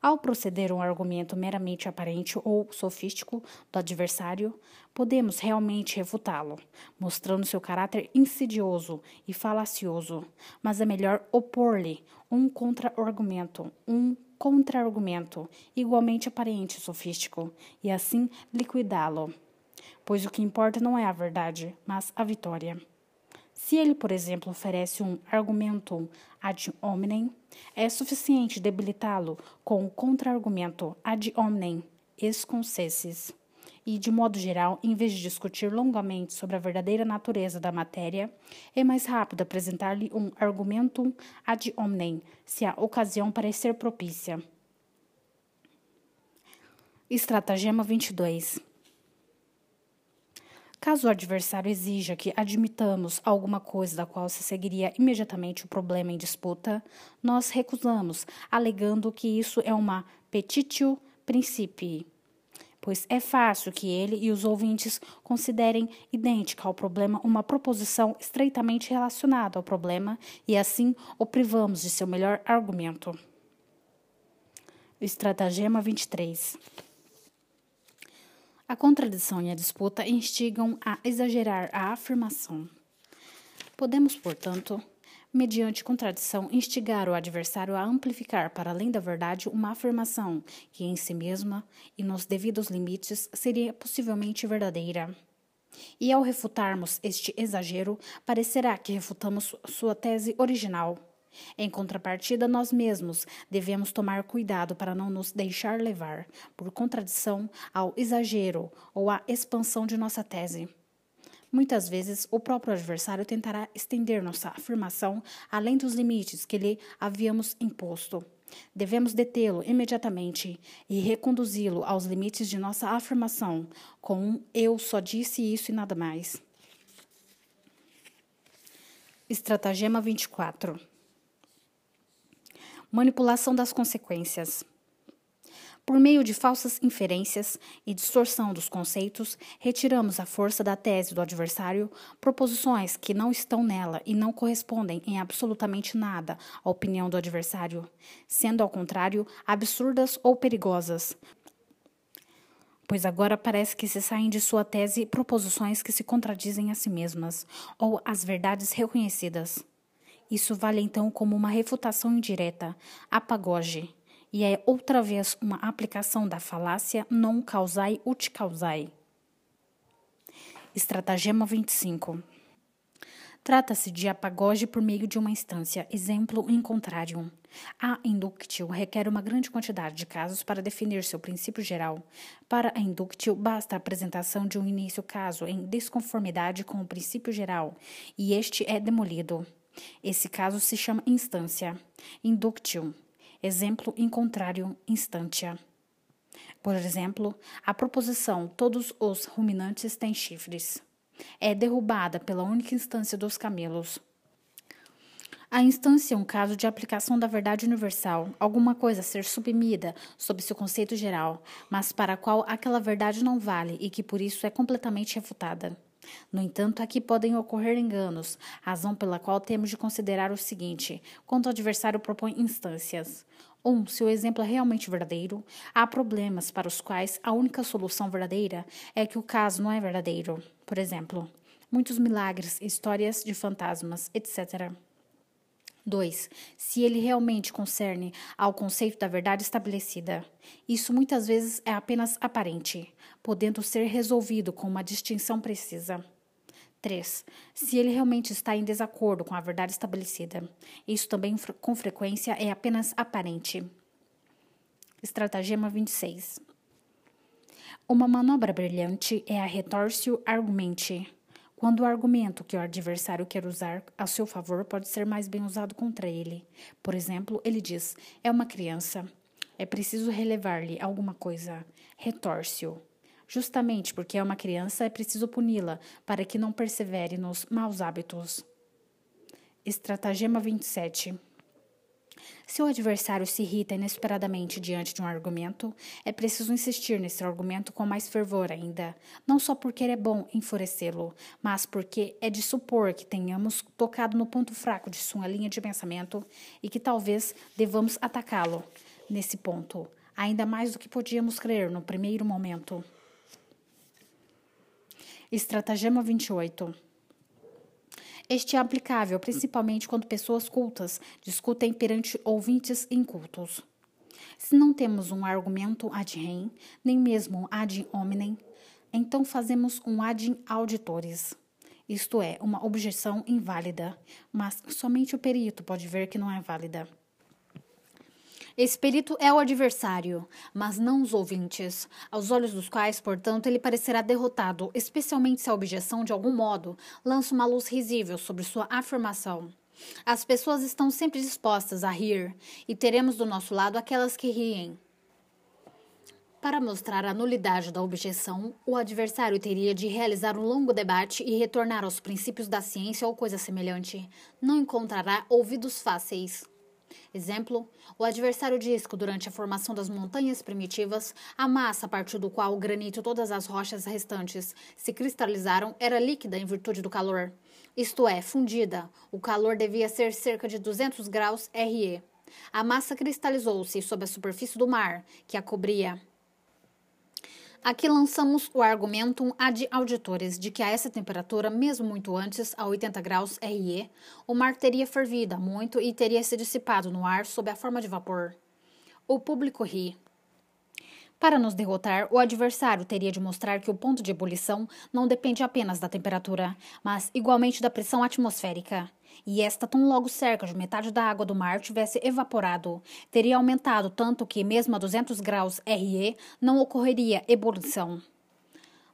Ao proceder um argumento meramente aparente ou sofístico do adversário, podemos realmente refutá-lo, mostrando seu caráter insidioso e falacioso, mas é melhor opor-lhe um contra-argumento, um contra-argumento igualmente aparente e sofístico, e assim liquidá-lo. Pois o que importa não é a verdade, mas a vitória. Se ele, por exemplo, oferece um argumentum ad hominem, é suficiente debilitá-lo com o contra-argumento ad hominem exconsessis. e, de modo geral, em vez de discutir longamente sobre a verdadeira natureza da matéria, é mais rápido apresentar-lhe um argumentum ad hominem, se a ocasião parecer propícia. Estratagema 22 Caso o adversário exija que admitamos alguma coisa da qual se seguiria imediatamente o problema em disputa, nós recusamos, alegando que isso é uma petitio principii, pois é fácil que ele e os ouvintes considerem idêntica ao problema uma proposição estreitamente relacionada ao problema e assim o privamos de seu melhor argumento. Estratagema 23 a contradição e a disputa instigam a exagerar a afirmação. Podemos, portanto, mediante contradição, instigar o adversário a amplificar para além da verdade uma afirmação que em si mesma e nos devidos limites seria possivelmente verdadeira. E ao refutarmos este exagero, parecerá que refutamos sua tese original. Em contrapartida, nós mesmos devemos tomar cuidado para não nos deixar levar, por contradição, ao exagero ou à expansão de nossa tese. Muitas vezes, o próprio adversário tentará estender nossa afirmação além dos limites que lhe havíamos imposto. Devemos detê-lo imediatamente e reconduzi-lo aos limites de nossa afirmação, com um eu só disse isso e nada mais. Estratagema 24 manipulação das consequências. Por meio de falsas inferências e distorção dos conceitos, retiramos a força da tese do adversário, proposições que não estão nela e não correspondem em absolutamente nada à opinião do adversário, sendo, ao contrário, absurdas ou perigosas. Pois agora parece que se saem de sua tese proposições que se contradizem a si mesmas, ou as verdades reconhecidas. Isso vale então como uma refutação indireta, apagoge, e é outra vez uma aplicação da falácia non causai ut causai. Estratagema 25. Trata-se de apagoge por meio de uma instância, exemplo in contrarium. A inductio requer uma grande quantidade de casos para definir seu princípio geral. Para a inductio, basta a apresentação de um início caso em desconformidade com o princípio geral, e este é demolido. Esse caso se chama instância, inductium, exemplo in contrarium instantia. Por exemplo, a proposição todos os ruminantes têm chifres é derrubada pela única instância dos camelos. A instância é um caso de aplicação da verdade universal, alguma coisa a ser submida sob seu conceito geral, mas para a qual aquela verdade não vale e que por isso é completamente refutada. No entanto, aqui podem ocorrer enganos, razão pela qual temos de considerar o seguinte: quando o adversário propõe instâncias. 1. Um, se o exemplo é realmente verdadeiro, há problemas para os quais a única solução verdadeira é que o caso não é verdadeiro. Por exemplo, muitos milagres, histórias de fantasmas, etc. 2. Se ele realmente concerne ao conceito da verdade estabelecida. Isso muitas vezes é apenas aparente, podendo ser resolvido com uma distinção precisa. 3. Se ele realmente está em desacordo com a verdade estabelecida. Isso também, com frequência, é apenas aparente. Estratagema 26. Uma manobra brilhante é a retorcio argumente quando o argumento que o adversário quer usar a seu favor pode ser mais bem usado contra ele. Por exemplo, ele diz: é uma criança. É preciso relevar-lhe alguma coisa. Retórcio. Justamente porque é uma criança, é preciso puni-la para que não persevere nos maus hábitos. Estratagema 27. Se o adversário se irrita inesperadamente diante de um argumento, é preciso insistir nesse argumento com mais fervor ainda, não só porque é bom enfurecê-lo, mas porque é de supor que tenhamos tocado no ponto fraco de sua linha de pensamento e que talvez devamos atacá-lo nesse ponto, ainda mais do que podíamos crer no primeiro momento. Estratagema 28 este é aplicável principalmente quando pessoas cultas discutem perante ouvintes incultos. Se não temos um argumento ad rem, nem mesmo ad hominem, então fazemos um ad auditores, isto é, uma objeção inválida, mas somente o perito pode ver que não é válida. Esse perito é o adversário, mas não os ouvintes, aos olhos dos quais, portanto, ele parecerá derrotado, especialmente se a objeção, de algum modo, lança uma luz risível sobre sua afirmação. As pessoas estão sempre dispostas a rir, e teremos do nosso lado aquelas que riem. Para mostrar a nulidade da objeção, o adversário teria de realizar um longo debate e retornar aos princípios da ciência ou coisa semelhante. Não encontrará ouvidos fáceis. Exemplo: o adversário diz que durante a formação das montanhas primitivas, a massa a partir do qual o granito e todas as rochas restantes se cristalizaram era líquida em virtude do calor. Isto é, fundida. O calor devia ser cerca de 200 graus RE. A massa cristalizou-se sob a superfície do mar, que a cobria. Aqui lançamos o argumentum ad auditores de que a essa temperatura, mesmo muito antes, a 80 graus RE, o mar teria fervido muito e teria se dissipado no ar sob a forma de vapor. O público ri. Para nos derrotar, o adversário teria de mostrar que o ponto de ebulição não depende apenas da temperatura, mas igualmente da pressão atmosférica. E esta, tão logo cerca de metade da água do mar tivesse evaporado, teria aumentado tanto que, mesmo a 200 graus RE, não ocorreria ebulição.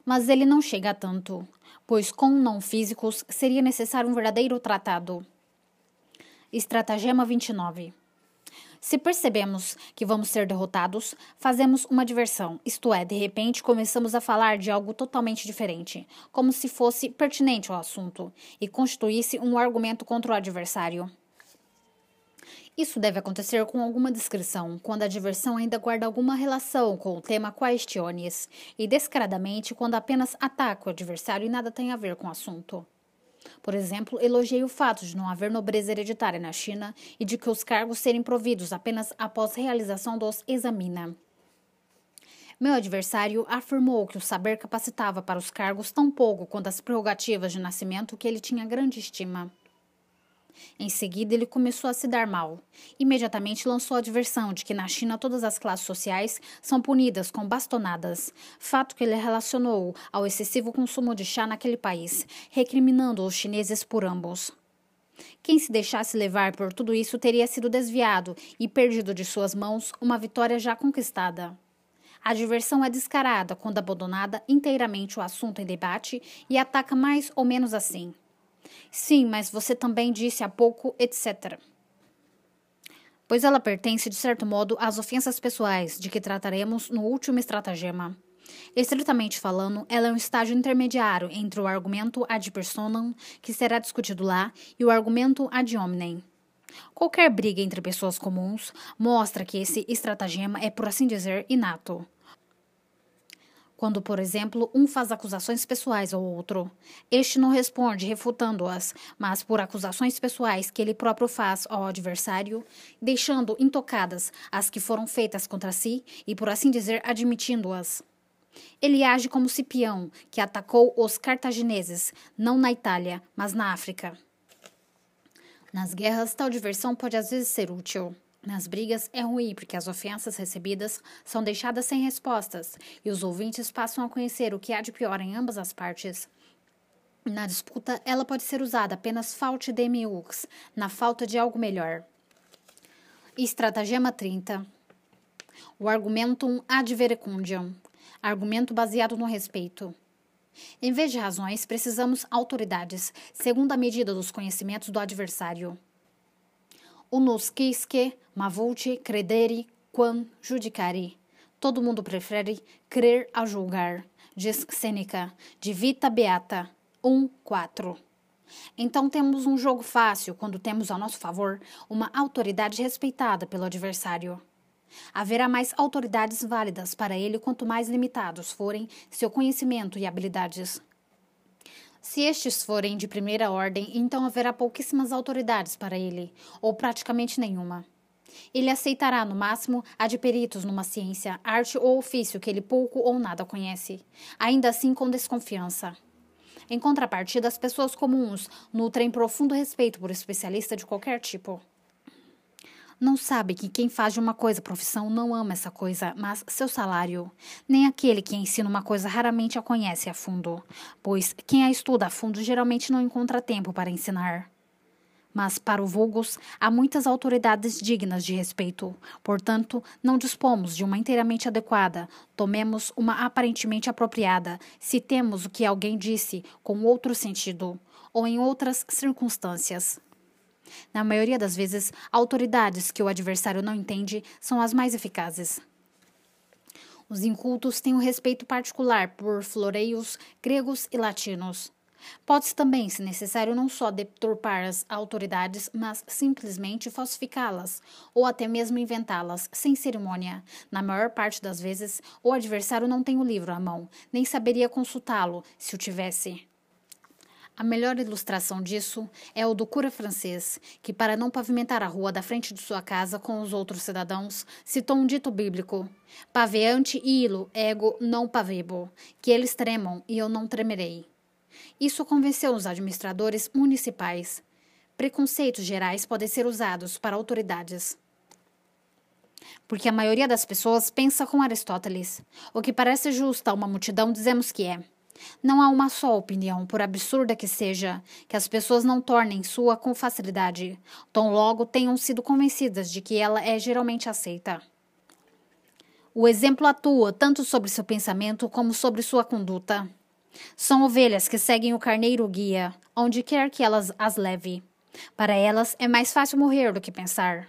Mas ele não chega a tanto, pois com não físicos seria necessário um verdadeiro tratado. Estratagema 29 se percebemos que vamos ser derrotados, fazemos uma diversão, isto é, de repente começamos a falar de algo totalmente diferente, como se fosse pertinente ao assunto e constituísse um argumento contra o adversário. Isso deve acontecer com alguma descrição, quando a diversão ainda guarda alguma relação com o tema questiones, e descaradamente quando apenas ataca o adversário e nada tem a ver com o assunto. Por exemplo, elogiei o fato de não haver nobreza hereditária na China e de que os cargos serem providos apenas após realização dos examina. Meu adversário afirmou que o saber capacitava para os cargos tão pouco quanto as prerrogativas de nascimento que ele tinha grande estima. Em seguida, ele começou a se dar mal. Imediatamente lançou a diversão de que na China todas as classes sociais são punidas com bastonadas, fato que ele relacionou ao excessivo consumo de chá naquele país, recriminando os chineses por ambos. Quem se deixasse levar por tudo isso teria sido desviado e perdido de suas mãos uma vitória já conquistada. A diversão é descarada quando abandonada inteiramente o assunto em debate e ataca mais ou menos assim. Sim, mas você também disse há pouco, etc. Pois ela pertence, de certo modo, às ofensas pessoais, de que trataremos no último estratagema. Estritamente falando, ela é um estágio intermediário entre o argumento ad personam, que será discutido lá, e o argumento ad hominem. Qualquer briga entre pessoas comuns mostra que esse estratagema é, por assim dizer, inato quando, por exemplo, um faz acusações pessoais ao outro. Este não responde refutando-as, mas por acusações pessoais que ele próprio faz ao adversário, deixando intocadas as que foram feitas contra si e, por assim dizer, admitindo-as. Ele age como Cipião, que atacou os cartagineses, não na Itália, mas na África. Nas guerras, tal diversão pode às vezes ser útil. Nas brigas é ruim porque as ofensas recebidas são deixadas sem respostas e os ouvintes passam a conhecer o que há de pior em ambas as partes. Na disputa, ela pode ser usada apenas faute demiux, na falta de algo melhor. Estratagema 30. O argumentum ad verecundiam. Argumento baseado no respeito. Em vez de razões, precisamos autoridades, segundo a medida dos conhecimentos do adversário unus quisque, mavulti credere quam judicari. Todo mundo prefere crer a julgar, diz Sêneca, de Vita Beata 1.4. Então temos um jogo fácil quando temos a nosso favor uma autoridade respeitada pelo adversário. Haverá mais autoridades válidas para ele quanto mais limitados forem seu conhecimento e habilidades. Se estes forem de primeira ordem, então haverá pouquíssimas autoridades para ele, ou praticamente nenhuma. Ele aceitará, no máximo, a de peritos numa ciência, arte ou ofício que ele pouco ou nada conhece, ainda assim com desconfiança. Em contrapartida, as pessoas comuns nutrem profundo respeito por especialista de qualquer tipo não sabe que quem faz de uma coisa profissão não ama essa coisa, mas seu salário. Nem aquele que ensina uma coisa raramente a conhece a fundo, pois quem a estuda a fundo geralmente não encontra tempo para ensinar. Mas para o vulgus há muitas autoridades dignas de respeito. Portanto, não dispomos de uma inteiramente adequada, tomemos uma aparentemente apropriada, citemos o que alguém disse com outro sentido ou em outras circunstâncias. Na maioria das vezes, autoridades que o adversário não entende são as mais eficazes. Os incultos têm um respeito particular por floreios gregos e latinos. Pode-se também, se necessário, não só deturpar as autoridades, mas simplesmente falsificá-las, ou até mesmo inventá-las, sem cerimônia. Na maior parte das vezes, o adversário não tem o livro à mão, nem saberia consultá-lo se o tivesse. A melhor ilustração disso é o do cura francês, que, para não pavimentar a rua da frente de sua casa com os outros cidadãos, citou um dito bíblico: Paveante ilo ego non pavebo, que eles tremam e eu não tremerei. Isso convenceu os administradores municipais. Preconceitos gerais podem ser usados para autoridades. Porque a maioria das pessoas pensa com Aristóteles. O que parece justo a uma multidão, dizemos que é. Não há uma só opinião, por absurda que seja, que as pessoas não tornem sua com facilidade, tão logo tenham sido convencidas de que ela é geralmente aceita. O exemplo atua tanto sobre seu pensamento como sobre sua conduta. São ovelhas que seguem o carneiro guia, onde quer que elas as leve. Para elas é mais fácil morrer do que pensar.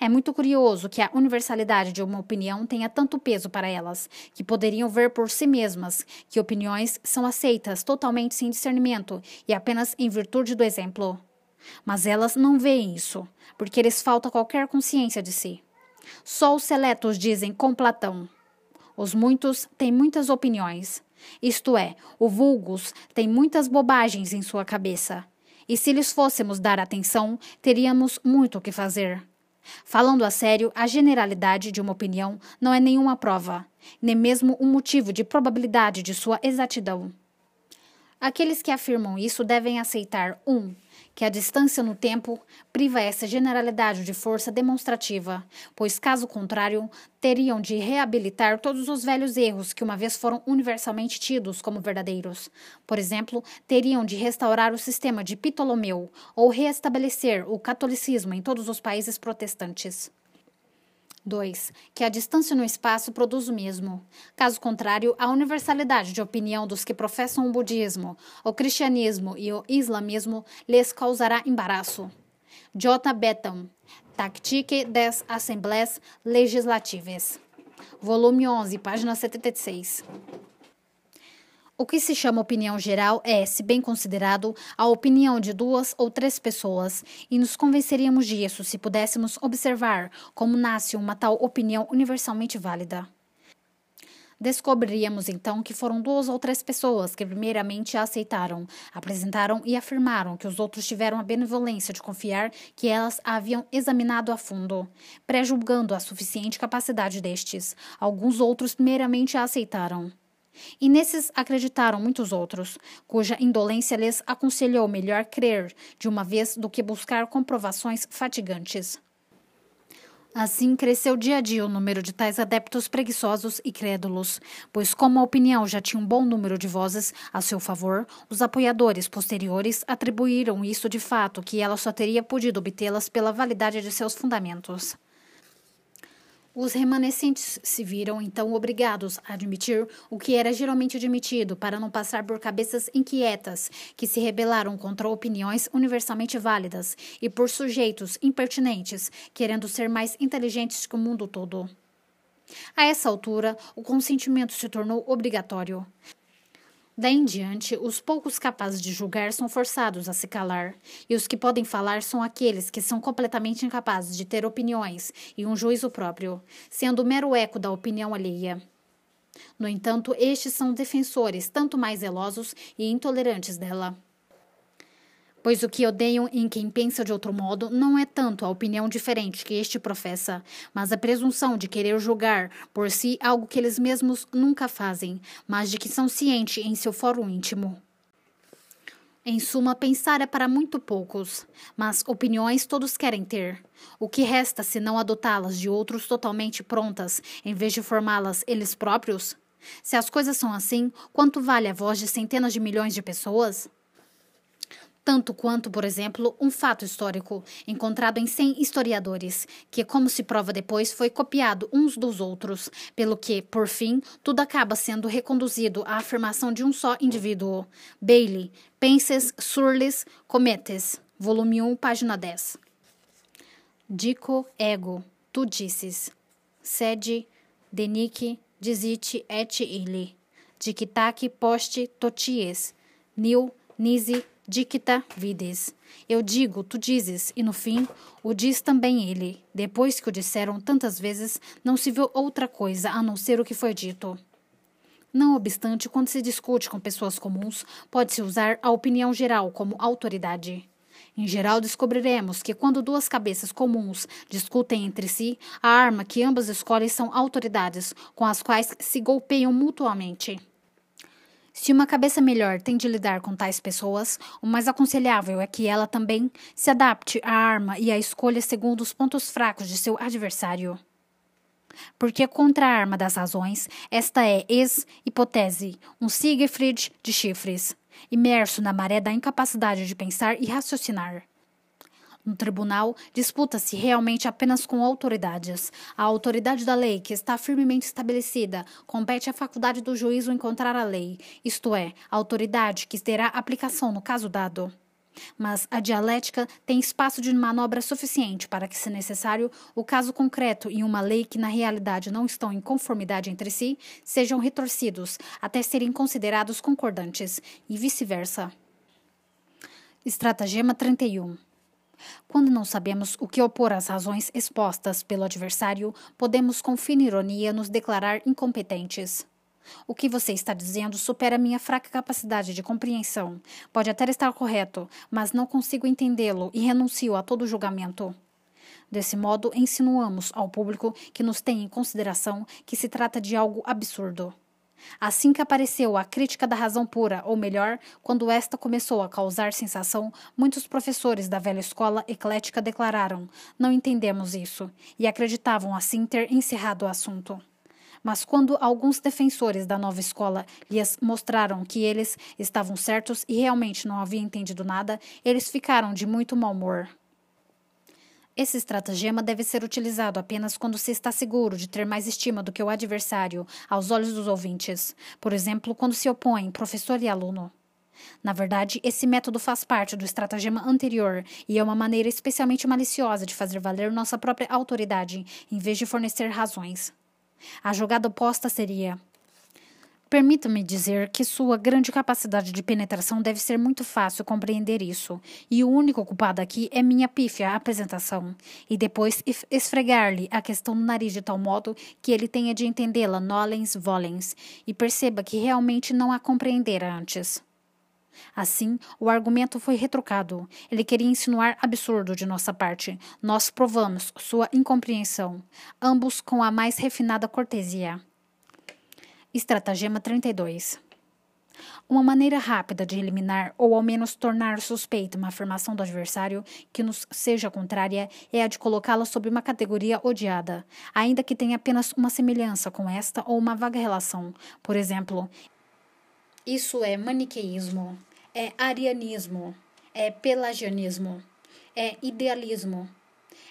É muito curioso que a universalidade de uma opinião tenha tanto peso para elas, que poderiam ver por si mesmas que opiniões são aceitas totalmente sem discernimento e apenas em virtude do exemplo. Mas elas não veem isso, porque lhes falta qualquer consciência de si. Só os seletos dizem com Platão. Os muitos têm muitas opiniões. Isto é, o vulgus tem muitas bobagens em sua cabeça. E se lhes fôssemos dar atenção, teríamos muito o que fazer. Falando a sério, a generalidade de uma opinião não é nenhuma prova, nem mesmo um motivo de probabilidade de sua exatidão. Aqueles que afirmam isso devem aceitar 1. Um, que a distância no tempo priva essa generalidade de força demonstrativa, pois, caso contrário, teriam de reabilitar todos os velhos erros que uma vez foram universalmente tidos como verdadeiros. Por exemplo, teriam de restaurar o sistema de Ptolomeu ou reestabelecer o catolicismo em todos os países protestantes. 2. Que a distância no espaço produz o mesmo. Caso contrário, a universalidade de opinião dos que professam o budismo, o cristianismo e o islamismo lhes causará embaraço. J. Betam, Tactique des Assemblées Legislatives. Volume 11, página 76. O que se chama opinião geral é, se bem considerado, a opinião de duas ou três pessoas, e nos convenceríamos disso se pudéssemos observar como nasce uma tal opinião universalmente válida. Descobriríamos então que foram duas ou três pessoas que primeiramente a aceitaram, apresentaram e afirmaram que os outros tiveram a benevolência de confiar que elas a haviam examinado a fundo, pré-julgando a suficiente capacidade destes. Alguns outros primeiramente a aceitaram. E nesses acreditaram muitos outros, cuja indolência lhes aconselhou melhor crer de uma vez do que buscar comprovações fatigantes. Assim cresceu dia a dia o número de tais adeptos preguiçosos e crédulos, pois, como a opinião já tinha um bom número de vozes a seu favor, os apoiadores posteriores atribuíram isso de fato que ela só teria podido obtê-las pela validade de seus fundamentos. Os remanescentes se viram então obrigados a admitir o que era geralmente admitido para não passar por cabeças inquietas que se rebelaram contra opiniões universalmente válidas e por sujeitos impertinentes querendo ser mais inteligentes que o mundo todo. A essa altura, o consentimento se tornou obrigatório. Daí em diante, os poucos capazes de julgar são forçados a se calar, e os que podem falar são aqueles que são completamente incapazes de ter opiniões e um juízo próprio, sendo o mero eco da opinião alheia. No entanto, estes são defensores tanto mais zelosos e intolerantes dela pois o que odeiam em quem pensa de outro modo não é tanto a opinião diferente que este professa, mas a presunção de querer julgar por si algo que eles mesmos nunca fazem, mas de que são cientes em seu foro íntimo. Em suma, pensar é para muito poucos, mas opiniões todos querem ter. O que resta se não adotá-las de outros totalmente prontas, em vez de formá-las eles próprios? Se as coisas são assim, quanto vale a voz de centenas de milhões de pessoas? Tanto quanto, por exemplo, um fato histórico encontrado em 100 historiadores, que, como se prova depois, foi copiado uns dos outros, pelo que, por fim, tudo acaba sendo reconduzido à afirmação de um só indivíduo. Bailey, Penses Surlis Cometes, volume 1, página 10. Dico ego, tu disses. Sede, denique, dizite et illi. Dictac poste toties. Nil, nisi, dicta vides. Eu digo, tu dizes, e no fim, o diz também ele. Depois que o disseram tantas vezes, não se viu outra coisa a não ser o que foi dito. Não obstante, quando se discute com pessoas comuns, pode-se usar a opinião geral como autoridade. Em geral, descobriremos que quando duas cabeças comuns discutem entre si, a arma que ambas escolhem são autoridades, com as quais se golpeiam mutuamente. Se uma cabeça melhor tem de lidar com tais pessoas, o mais aconselhável é que ela também se adapte à arma e à escolha segundo os pontos fracos de seu adversário. Porque contra a arma das razões, esta é ex-hipótese, um Siegfried de chifres, imerso na maré da incapacidade de pensar e raciocinar. No tribunal, disputa-se realmente apenas com autoridades. A autoridade da lei, que está firmemente estabelecida, compete à faculdade do juízo encontrar a lei, isto é, a autoridade que terá aplicação no caso dado. Mas a dialética tem espaço de manobra suficiente para que, se necessário, o caso concreto e uma lei que na realidade não estão em conformidade entre si sejam retorcidos até serem considerados concordantes, e vice-versa. Estratagema 31 quando não sabemos o que opor às razões expostas pelo adversário, podemos com fina ironia nos declarar incompetentes. O que você está dizendo supera minha fraca capacidade de compreensão. Pode até estar correto, mas não consigo entendê-lo e renuncio a todo julgamento. Desse modo, insinuamos ao público que nos tem em consideração que se trata de algo absurdo. Assim que apareceu a crítica da razão pura, ou melhor, quando esta começou a causar sensação, muitos professores da velha escola eclética declararam: não entendemos isso, e acreditavam assim ter encerrado o assunto. Mas quando alguns defensores da nova escola lhes mostraram que eles estavam certos e realmente não haviam entendido nada, eles ficaram de muito mau humor. Esse estratagema deve ser utilizado apenas quando se está seguro de ter mais estima do que o adversário aos olhos dos ouvintes, por exemplo, quando se opõem professor e aluno. Na verdade, esse método faz parte do estratagema anterior e é uma maneira especialmente maliciosa de fazer valer nossa própria autoridade, em vez de fornecer razões. A jogada oposta seria: Permita-me dizer que sua grande capacidade de penetração deve ser muito fácil compreender isso, e o único culpado aqui é minha pífia apresentação, e depois esfregar-lhe a questão no nariz de tal modo que ele tenha de entendê-la nolens volens, e perceba que realmente não a compreendera antes. Assim, o argumento foi retrucado. Ele queria insinuar absurdo de nossa parte. Nós provamos sua incompreensão, ambos com a mais refinada cortesia. Estratagema 32 uma maneira rápida de eliminar ou ao menos tornar suspeita uma afirmação do adversário que nos seja contrária é a de colocá-la sob uma categoria odiada, ainda que tenha apenas uma semelhança com esta ou uma vaga relação. Por exemplo, isso é maniqueísmo é arianismo, é pelagianismo, é idealismo,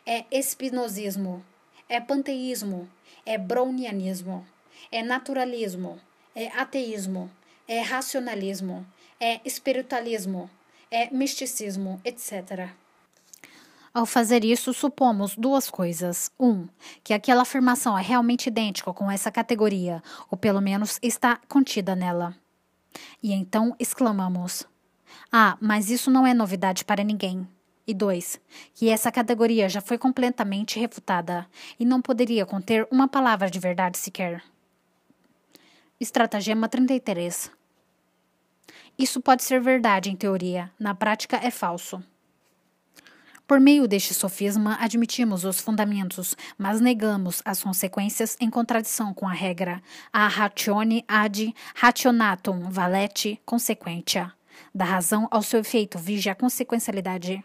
é espinosismo, é panteísmo, é brownianismo, é naturalismo, é ateísmo, é racionalismo, é espiritualismo, é misticismo, etc. Ao fazer isso, supomos duas coisas. Um, que aquela afirmação é realmente idêntica com essa categoria, ou pelo menos está contida nela. E então exclamamos: ah, mas isso não é novidade para ninguém. E dois, que essa categoria já foi completamente refutada e não poderia conter uma palavra de verdade sequer. Estratagema 33 Isso pode ser verdade em teoria, na prática é falso. Por meio deste sofisma, admitimos os fundamentos, mas negamos as consequências em contradição com a regra a ratione ad rationatum valete consequentia da razão ao seu efeito, vige a consequencialidade.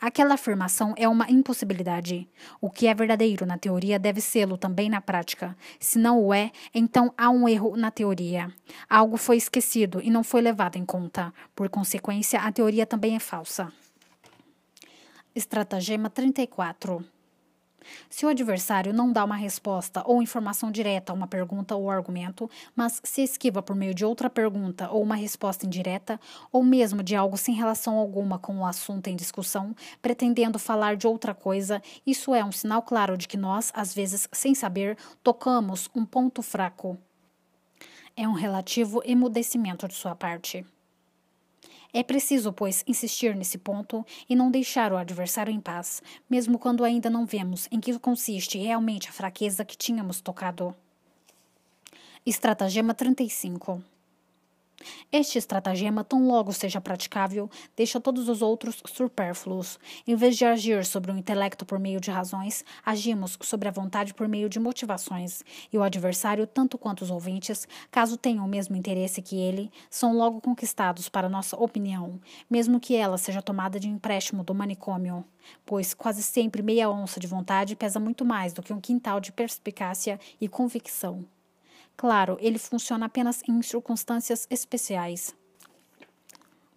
Aquela afirmação é uma impossibilidade. O que é verdadeiro na teoria deve sê-lo também na prática. Se não o é, então há um erro na teoria. Algo foi esquecido e não foi levado em conta. Por consequência, a teoria também é falsa. Estratagema 34 se o adversário não dá uma resposta ou informação direta a uma pergunta ou argumento, mas se esquiva por meio de outra pergunta ou uma resposta indireta, ou mesmo de algo sem relação alguma com o assunto em discussão, pretendendo falar de outra coisa, isso é um sinal claro de que nós, às vezes, sem saber, tocamos um ponto fraco. É um relativo emudecimento de sua parte. É preciso, pois, insistir nesse ponto e não deixar o adversário em paz, mesmo quando ainda não vemos em que consiste realmente a fraqueza que tínhamos tocado. Estratagema 35 este estratagema, tão logo seja praticável, deixa todos os outros supérfluos. Em vez de agir sobre o intelecto por meio de razões, agimos sobre a vontade por meio de motivações, e o adversário, tanto quanto os ouvintes, caso tenham o mesmo interesse que ele, são logo conquistados para nossa opinião, mesmo que ela seja tomada de empréstimo do manicômio, pois quase sempre meia onça de vontade pesa muito mais do que um quintal de perspicácia e convicção. Claro, ele funciona apenas em circunstâncias especiais.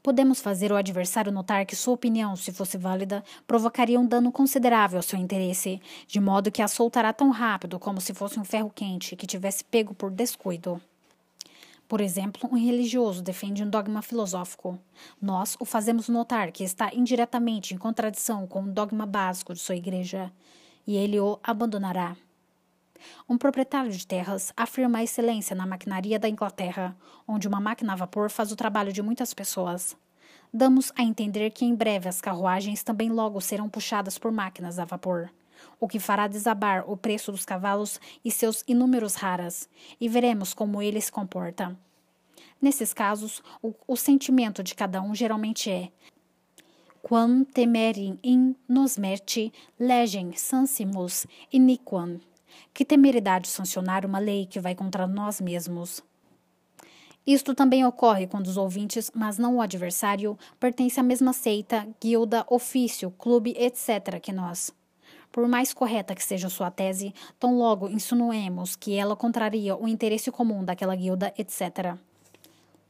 Podemos fazer o adversário notar que sua opinião, se fosse válida, provocaria um dano considerável ao seu interesse, de modo que a soltará tão rápido como se fosse um ferro quente que tivesse pego por descuido. Por exemplo, um religioso defende um dogma filosófico. Nós o fazemos notar que está indiretamente em contradição com o dogma básico de sua igreja, e ele o abandonará. Um proprietário de terras afirma a excelência na maquinaria da Inglaterra, onde uma máquina a vapor faz o trabalho de muitas pessoas. Damos a entender que em breve as carruagens também logo serão puxadas por máquinas a vapor, o que fará desabar o preço dos cavalos e seus inúmeros raras, e veremos como ele se comporta. Nesses casos, o, o sentimento de cada um geralmente é quam temerim in nos merte legem sansimus iniquam. Que temeridade sancionar uma lei que vai contra nós mesmos. Isto também ocorre quando os ouvintes, mas não o adversário, pertencem à mesma seita, guilda, ofício, clube, etc. que nós. Por mais correta que seja sua tese, tão logo insinuemos que ela contraria o interesse comum daquela guilda, etc.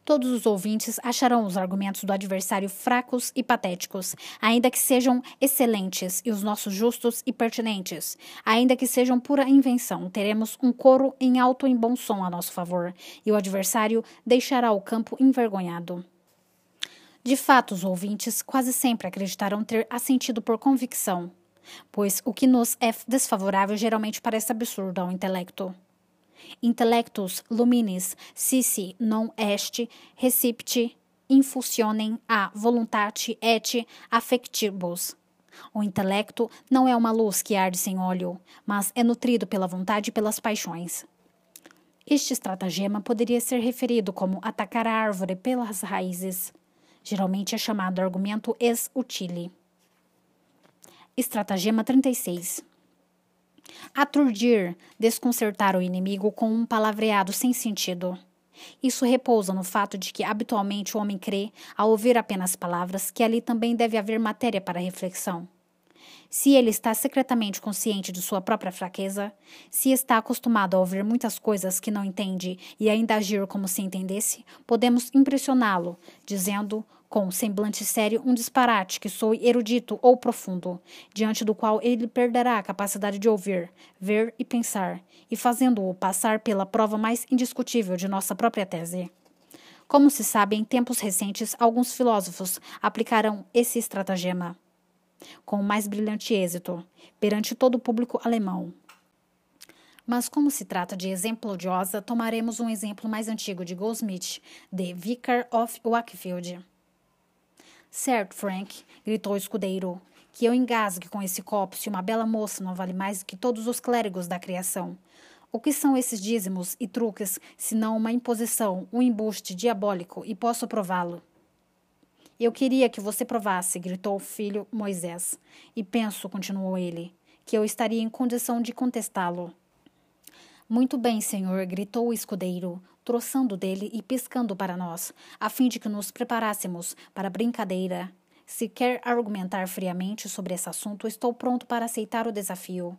Todos os ouvintes acharão os argumentos do adversário fracos e patéticos, ainda que sejam excelentes, e os nossos justos e pertinentes, ainda que sejam pura invenção. Teremos um coro em alto e bom som a nosso favor, e o adversário deixará o campo envergonhado. De fato, os ouvintes quase sempre acreditarão ter assentido por convicção, pois o que nos é desfavorável geralmente parece absurdo ao intelecto. Intellectus luminis sisi non est recipti infusionem a voluntate et affectibus. O intelecto não é uma luz que arde sem óleo, mas é nutrido pela vontade e pelas paixões. Este estratagema poderia ser referido como atacar a árvore pelas raízes. Geralmente é chamado argumento ex utile. Estratagema 36. Aturdir, desconcertar o inimigo com um palavreado sem sentido. Isso repousa no fato de que habitualmente o homem crê, ao ouvir apenas palavras, que ali também deve haver matéria para reflexão. Se ele está secretamente consciente de sua própria fraqueza, se está acostumado a ouvir muitas coisas que não entende e ainda agir como se entendesse, podemos impressioná-lo, dizendo com semblante sério, um disparate que soe erudito ou profundo, diante do qual ele perderá a capacidade de ouvir, ver e pensar, e fazendo-o passar pela prova mais indiscutível de nossa própria tese. Como se sabe, em tempos recentes, alguns filósofos aplicaram esse estratagema com o mais brilhante êxito perante todo o público alemão. Mas como se trata de exemplo odiosa, tomaremos um exemplo mais antigo de Goldsmith, de Vicar of Wakefield. Certo, Frank, gritou o escudeiro, que eu engasgue com esse copo se uma bela moça não vale mais que todos os clérigos da criação. O que são esses dízimos e truques, senão uma imposição, um embuste diabólico, e posso prová-lo? Eu queria que você provasse, gritou o filho Moisés. E penso, continuou ele, que eu estaria em condição de contestá-lo. Muito bem, senhor, gritou o escudeiro troçando dele e piscando para nós, a fim de que nos preparássemos para a brincadeira. Se quer argumentar friamente sobre esse assunto, estou pronto para aceitar o desafio.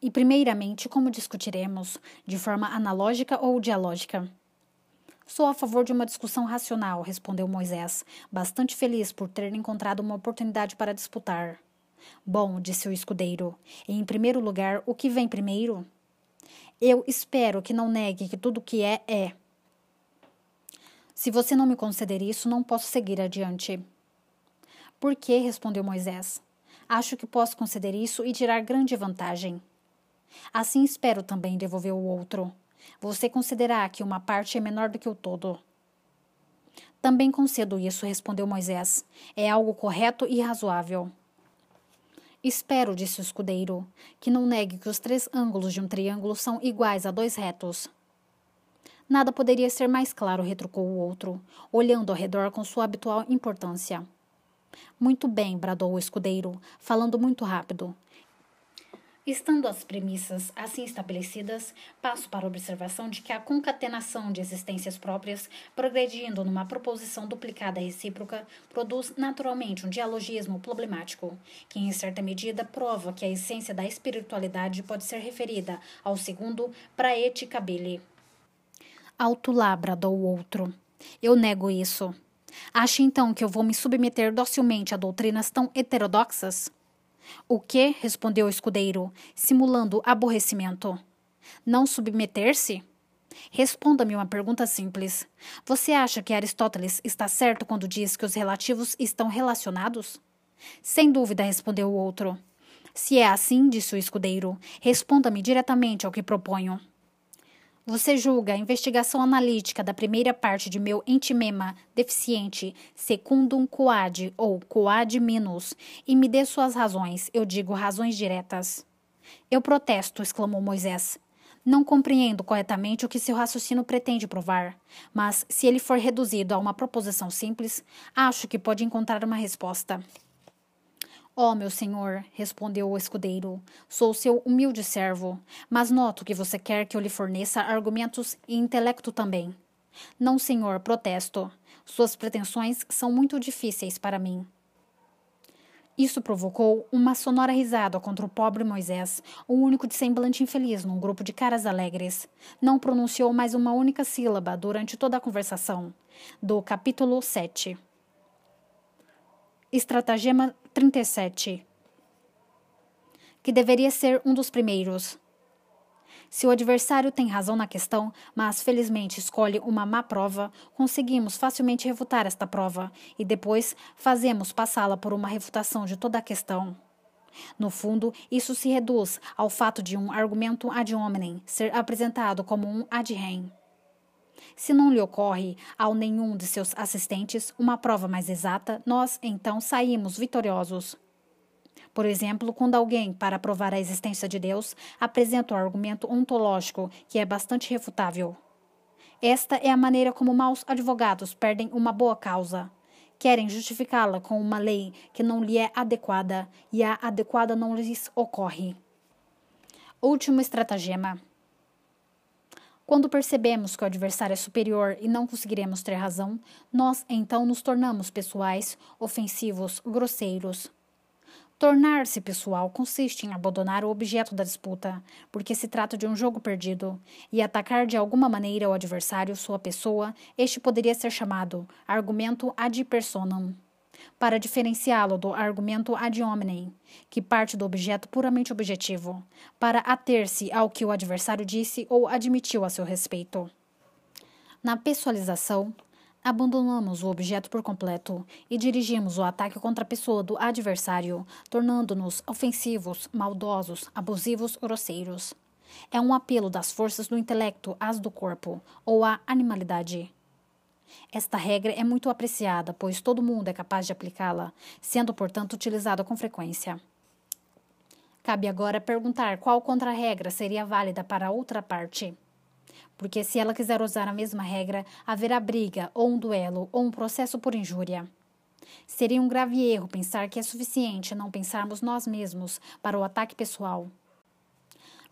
E, primeiramente, como discutiremos? De forma analógica ou dialógica? Sou a favor de uma discussão racional, respondeu Moisés, bastante feliz por ter encontrado uma oportunidade para disputar. Bom, disse o escudeiro, em primeiro lugar, o que vem primeiro? Eu espero que não negue que tudo o que é, é. Se você não me conceder isso, não posso seguir adiante. Por que? respondeu Moisés. Acho que posso conceder isso e tirar grande vantagem. Assim espero também, devolveu o outro. Você considerará que uma parte é menor do que o todo. Também concedo isso, respondeu Moisés. É algo correto e razoável. Espero, disse o escudeiro, que não negue que os três ângulos de um triângulo são iguais a dois retos. Nada poderia ser mais claro, retrucou o outro, olhando ao redor com sua habitual importância. Muito bem, bradou o escudeiro, falando muito rápido. Estando as premissas assim estabelecidas, passo para a observação de que a concatenação de existências próprias, progredindo numa proposição duplicada recíproca, produz naturalmente um dialogismo problemático, que em certa medida prova que a essência da espiritualidade pode ser referida ao segundo praeticabile. Alto lá, bradou o outro. Eu nego isso. Acha então que eu vou me submeter docilmente a doutrinas tão heterodoxas? O que? respondeu o escudeiro, simulando aborrecimento. Não submeter-se? Responda-me uma pergunta simples. Você acha que Aristóteles está certo quando diz que os relativos estão relacionados? Sem dúvida, respondeu o outro. Se é assim, disse o escudeiro, responda-me diretamente ao que proponho. Você julga a investigação analítica da primeira parte de meu entimema deficiente secundum quoad ou quoad minus e me dê suas razões, eu digo razões diretas. Eu protesto, exclamou Moisés. Não compreendo corretamente o que seu raciocínio pretende provar, mas se ele for reduzido a uma proposição simples, acho que pode encontrar uma resposta. Ó, oh, meu senhor, respondeu o escudeiro, sou seu humilde servo, mas noto que você quer que eu lhe forneça argumentos e intelecto também. Não, senhor, protesto. Suas pretensões são muito difíceis para mim. Isso provocou uma sonora risada contra o pobre Moisés, o único de semblante infeliz num grupo de caras alegres. Não pronunciou mais uma única sílaba durante toda a conversação. Do capítulo 7. Estratagema 37. Que deveria ser um dos primeiros. Se o adversário tem razão na questão, mas felizmente escolhe uma má prova, conseguimos facilmente refutar esta prova e depois fazemos passá-la por uma refutação de toda a questão. No fundo, isso se reduz ao fato de um argumento ad hominem ser apresentado como um ad rem. Se não lhe ocorre ao nenhum de seus assistentes uma prova mais exata, nós então saímos vitoriosos. Por exemplo, quando alguém, para provar a existência de Deus, apresenta um argumento ontológico que é bastante refutável. Esta é a maneira como maus advogados perdem uma boa causa. Querem justificá-la com uma lei que não lhe é adequada e a adequada não lhes ocorre. Último estratagema. Quando percebemos que o adversário é superior e não conseguiremos ter razão, nós então nos tornamos pessoais, ofensivos, grosseiros. Tornar-se pessoal consiste em abandonar o objeto da disputa, porque se trata de um jogo perdido, e atacar de alguma maneira o adversário, sua pessoa, este poderia ser chamado argumento ad personam para diferenciá-lo do argumento ad hominem, que parte do objeto puramente objetivo, para ater-se ao que o adversário disse ou admitiu a seu respeito. Na pessoalização, abandonamos o objeto por completo e dirigimos o ataque contra a pessoa do adversário, tornando-nos ofensivos, maldosos, abusivos, grosseiros. É um apelo das forças do intelecto às do corpo, ou à animalidade. Esta regra é muito apreciada, pois todo mundo é capaz de aplicá-la, sendo, portanto, utilizada com frequência. Cabe agora perguntar qual contra-regra seria válida para a outra parte. Porque se ela quiser usar a mesma regra, haverá briga, ou um duelo, ou um processo por injúria. Seria um grave erro pensar que é suficiente não pensarmos nós mesmos para o ataque pessoal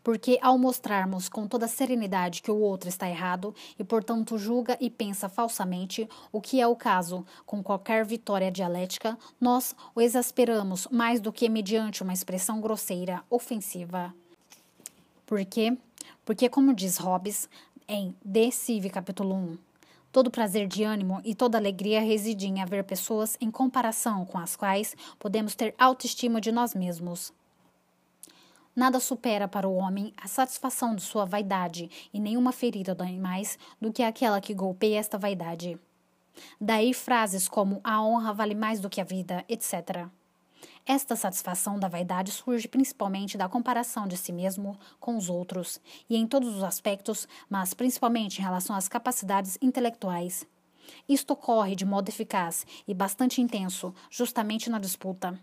Porque ao mostrarmos com toda serenidade que o outro está errado e, portanto, julga e pensa falsamente, o que é o caso com qualquer vitória dialética, nós o exasperamos mais do que mediante uma expressão grosseira, ofensiva. Por quê? Porque, como diz Hobbes em De Cive, capítulo 1, Todo prazer de ânimo e toda alegria reside em haver pessoas em comparação com as quais podemos ter autoestima de nós mesmos. Nada supera para o homem a satisfação de sua vaidade, e nenhuma ferida dói mais do que aquela que golpeia esta vaidade. Daí frases como a honra vale mais do que a vida, etc. Esta satisfação da vaidade surge principalmente da comparação de si mesmo com os outros, e em todos os aspectos, mas principalmente em relação às capacidades intelectuais. Isto ocorre de modo eficaz e bastante intenso, justamente na disputa.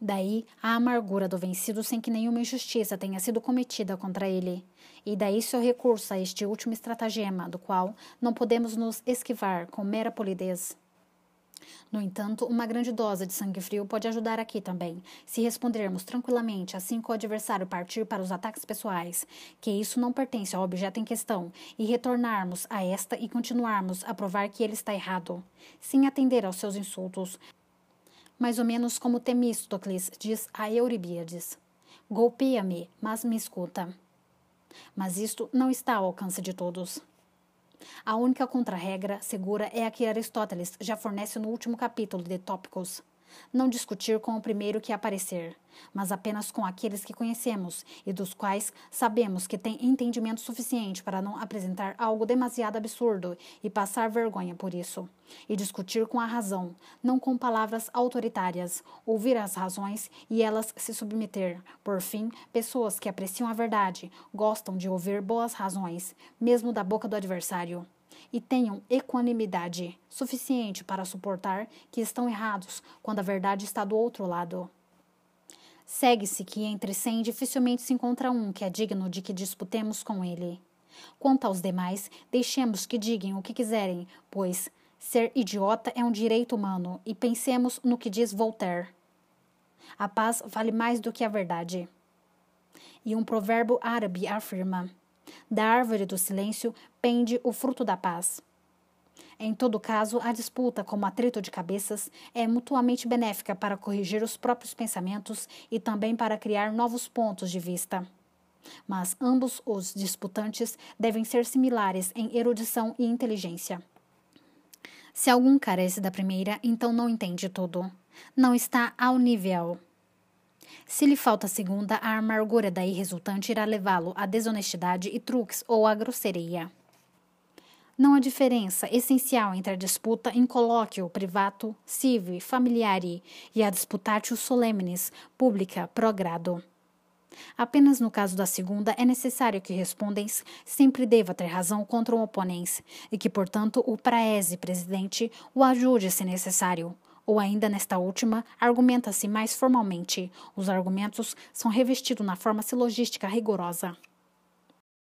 Daí a amargura do vencido sem que nenhuma injustiça tenha sido cometida contra ele. E daí seu recurso a este último estratagema, do qual não podemos nos esquivar com mera polidez. No entanto, uma grande dose de sangue frio pode ajudar aqui também, se respondermos tranquilamente assim que o adversário partir para os ataques pessoais, que isso não pertence ao objeto em questão, e retornarmos a esta e continuarmos a provar que ele está errado, sem atender aos seus insultos. Mais ou menos como Temístocles diz a Euribíades: Golpeia-me, mas me escuta. Mas isto não está ao alcance de todos. A única contrarregra segura é a que Aristóteles já fornece no último capítulo de Tópicos. Não discutir com o primeiro que aparecer, mas apenas com aqueles que conhecemos e dos quais sabemos que têm entendimento suficiente para não apresentar algo demasiado absurdo e passar vergonha por isso. E discutir com a razão, não com palavras autoritárias, ouvir as razões e elas se submeter. Por fim, pessoas que apreciam a verdade gostam de ouvir boas razões, mesmo da boca do adversário e tenham equanimidade suficiente para suportar que estão errados quando a verdade está do outro lado. Segue-se que entre cem dificilmente se encontra um que é digno de que disputemos com ele. Quanto aos demais, deixemos que digam o que quiserem, pois ser idiota é um direito humano, e pensemos no que diz Voltaire. A paz vale mais do que a verdade. E um provérbio árabe afirma: da árvore do silêncio pende o fruto da paz. Em todo caso, a disputa, como atrito de cabeças, é mutuamente benéfica para corrigir os próprios pensamentos e também para criar novos pontos de vista. Mas ambos os disputantes devem ser similares em erudição e inteligência. Se algum carece da primeira, então não entende tudo. Não está ao nível. Se lhe falta a segunda, a amargura daí resultante irá levá-lo à desonestidade e truques ou à grosseria. Não há diferença essencial entre a disputa em colóquio privato, civi, familiari e a disputatio solemnis, pública, pro grado. Apenas no caso da segunda é necessário que respondens sempre deva ter razão contra o oponente e que, portanto, o praese presidente o ajude se necessário, ou ainda nesta última, argumenta-se mais formalmente. Os argumentos são revestidos na forma silogística rigorosa.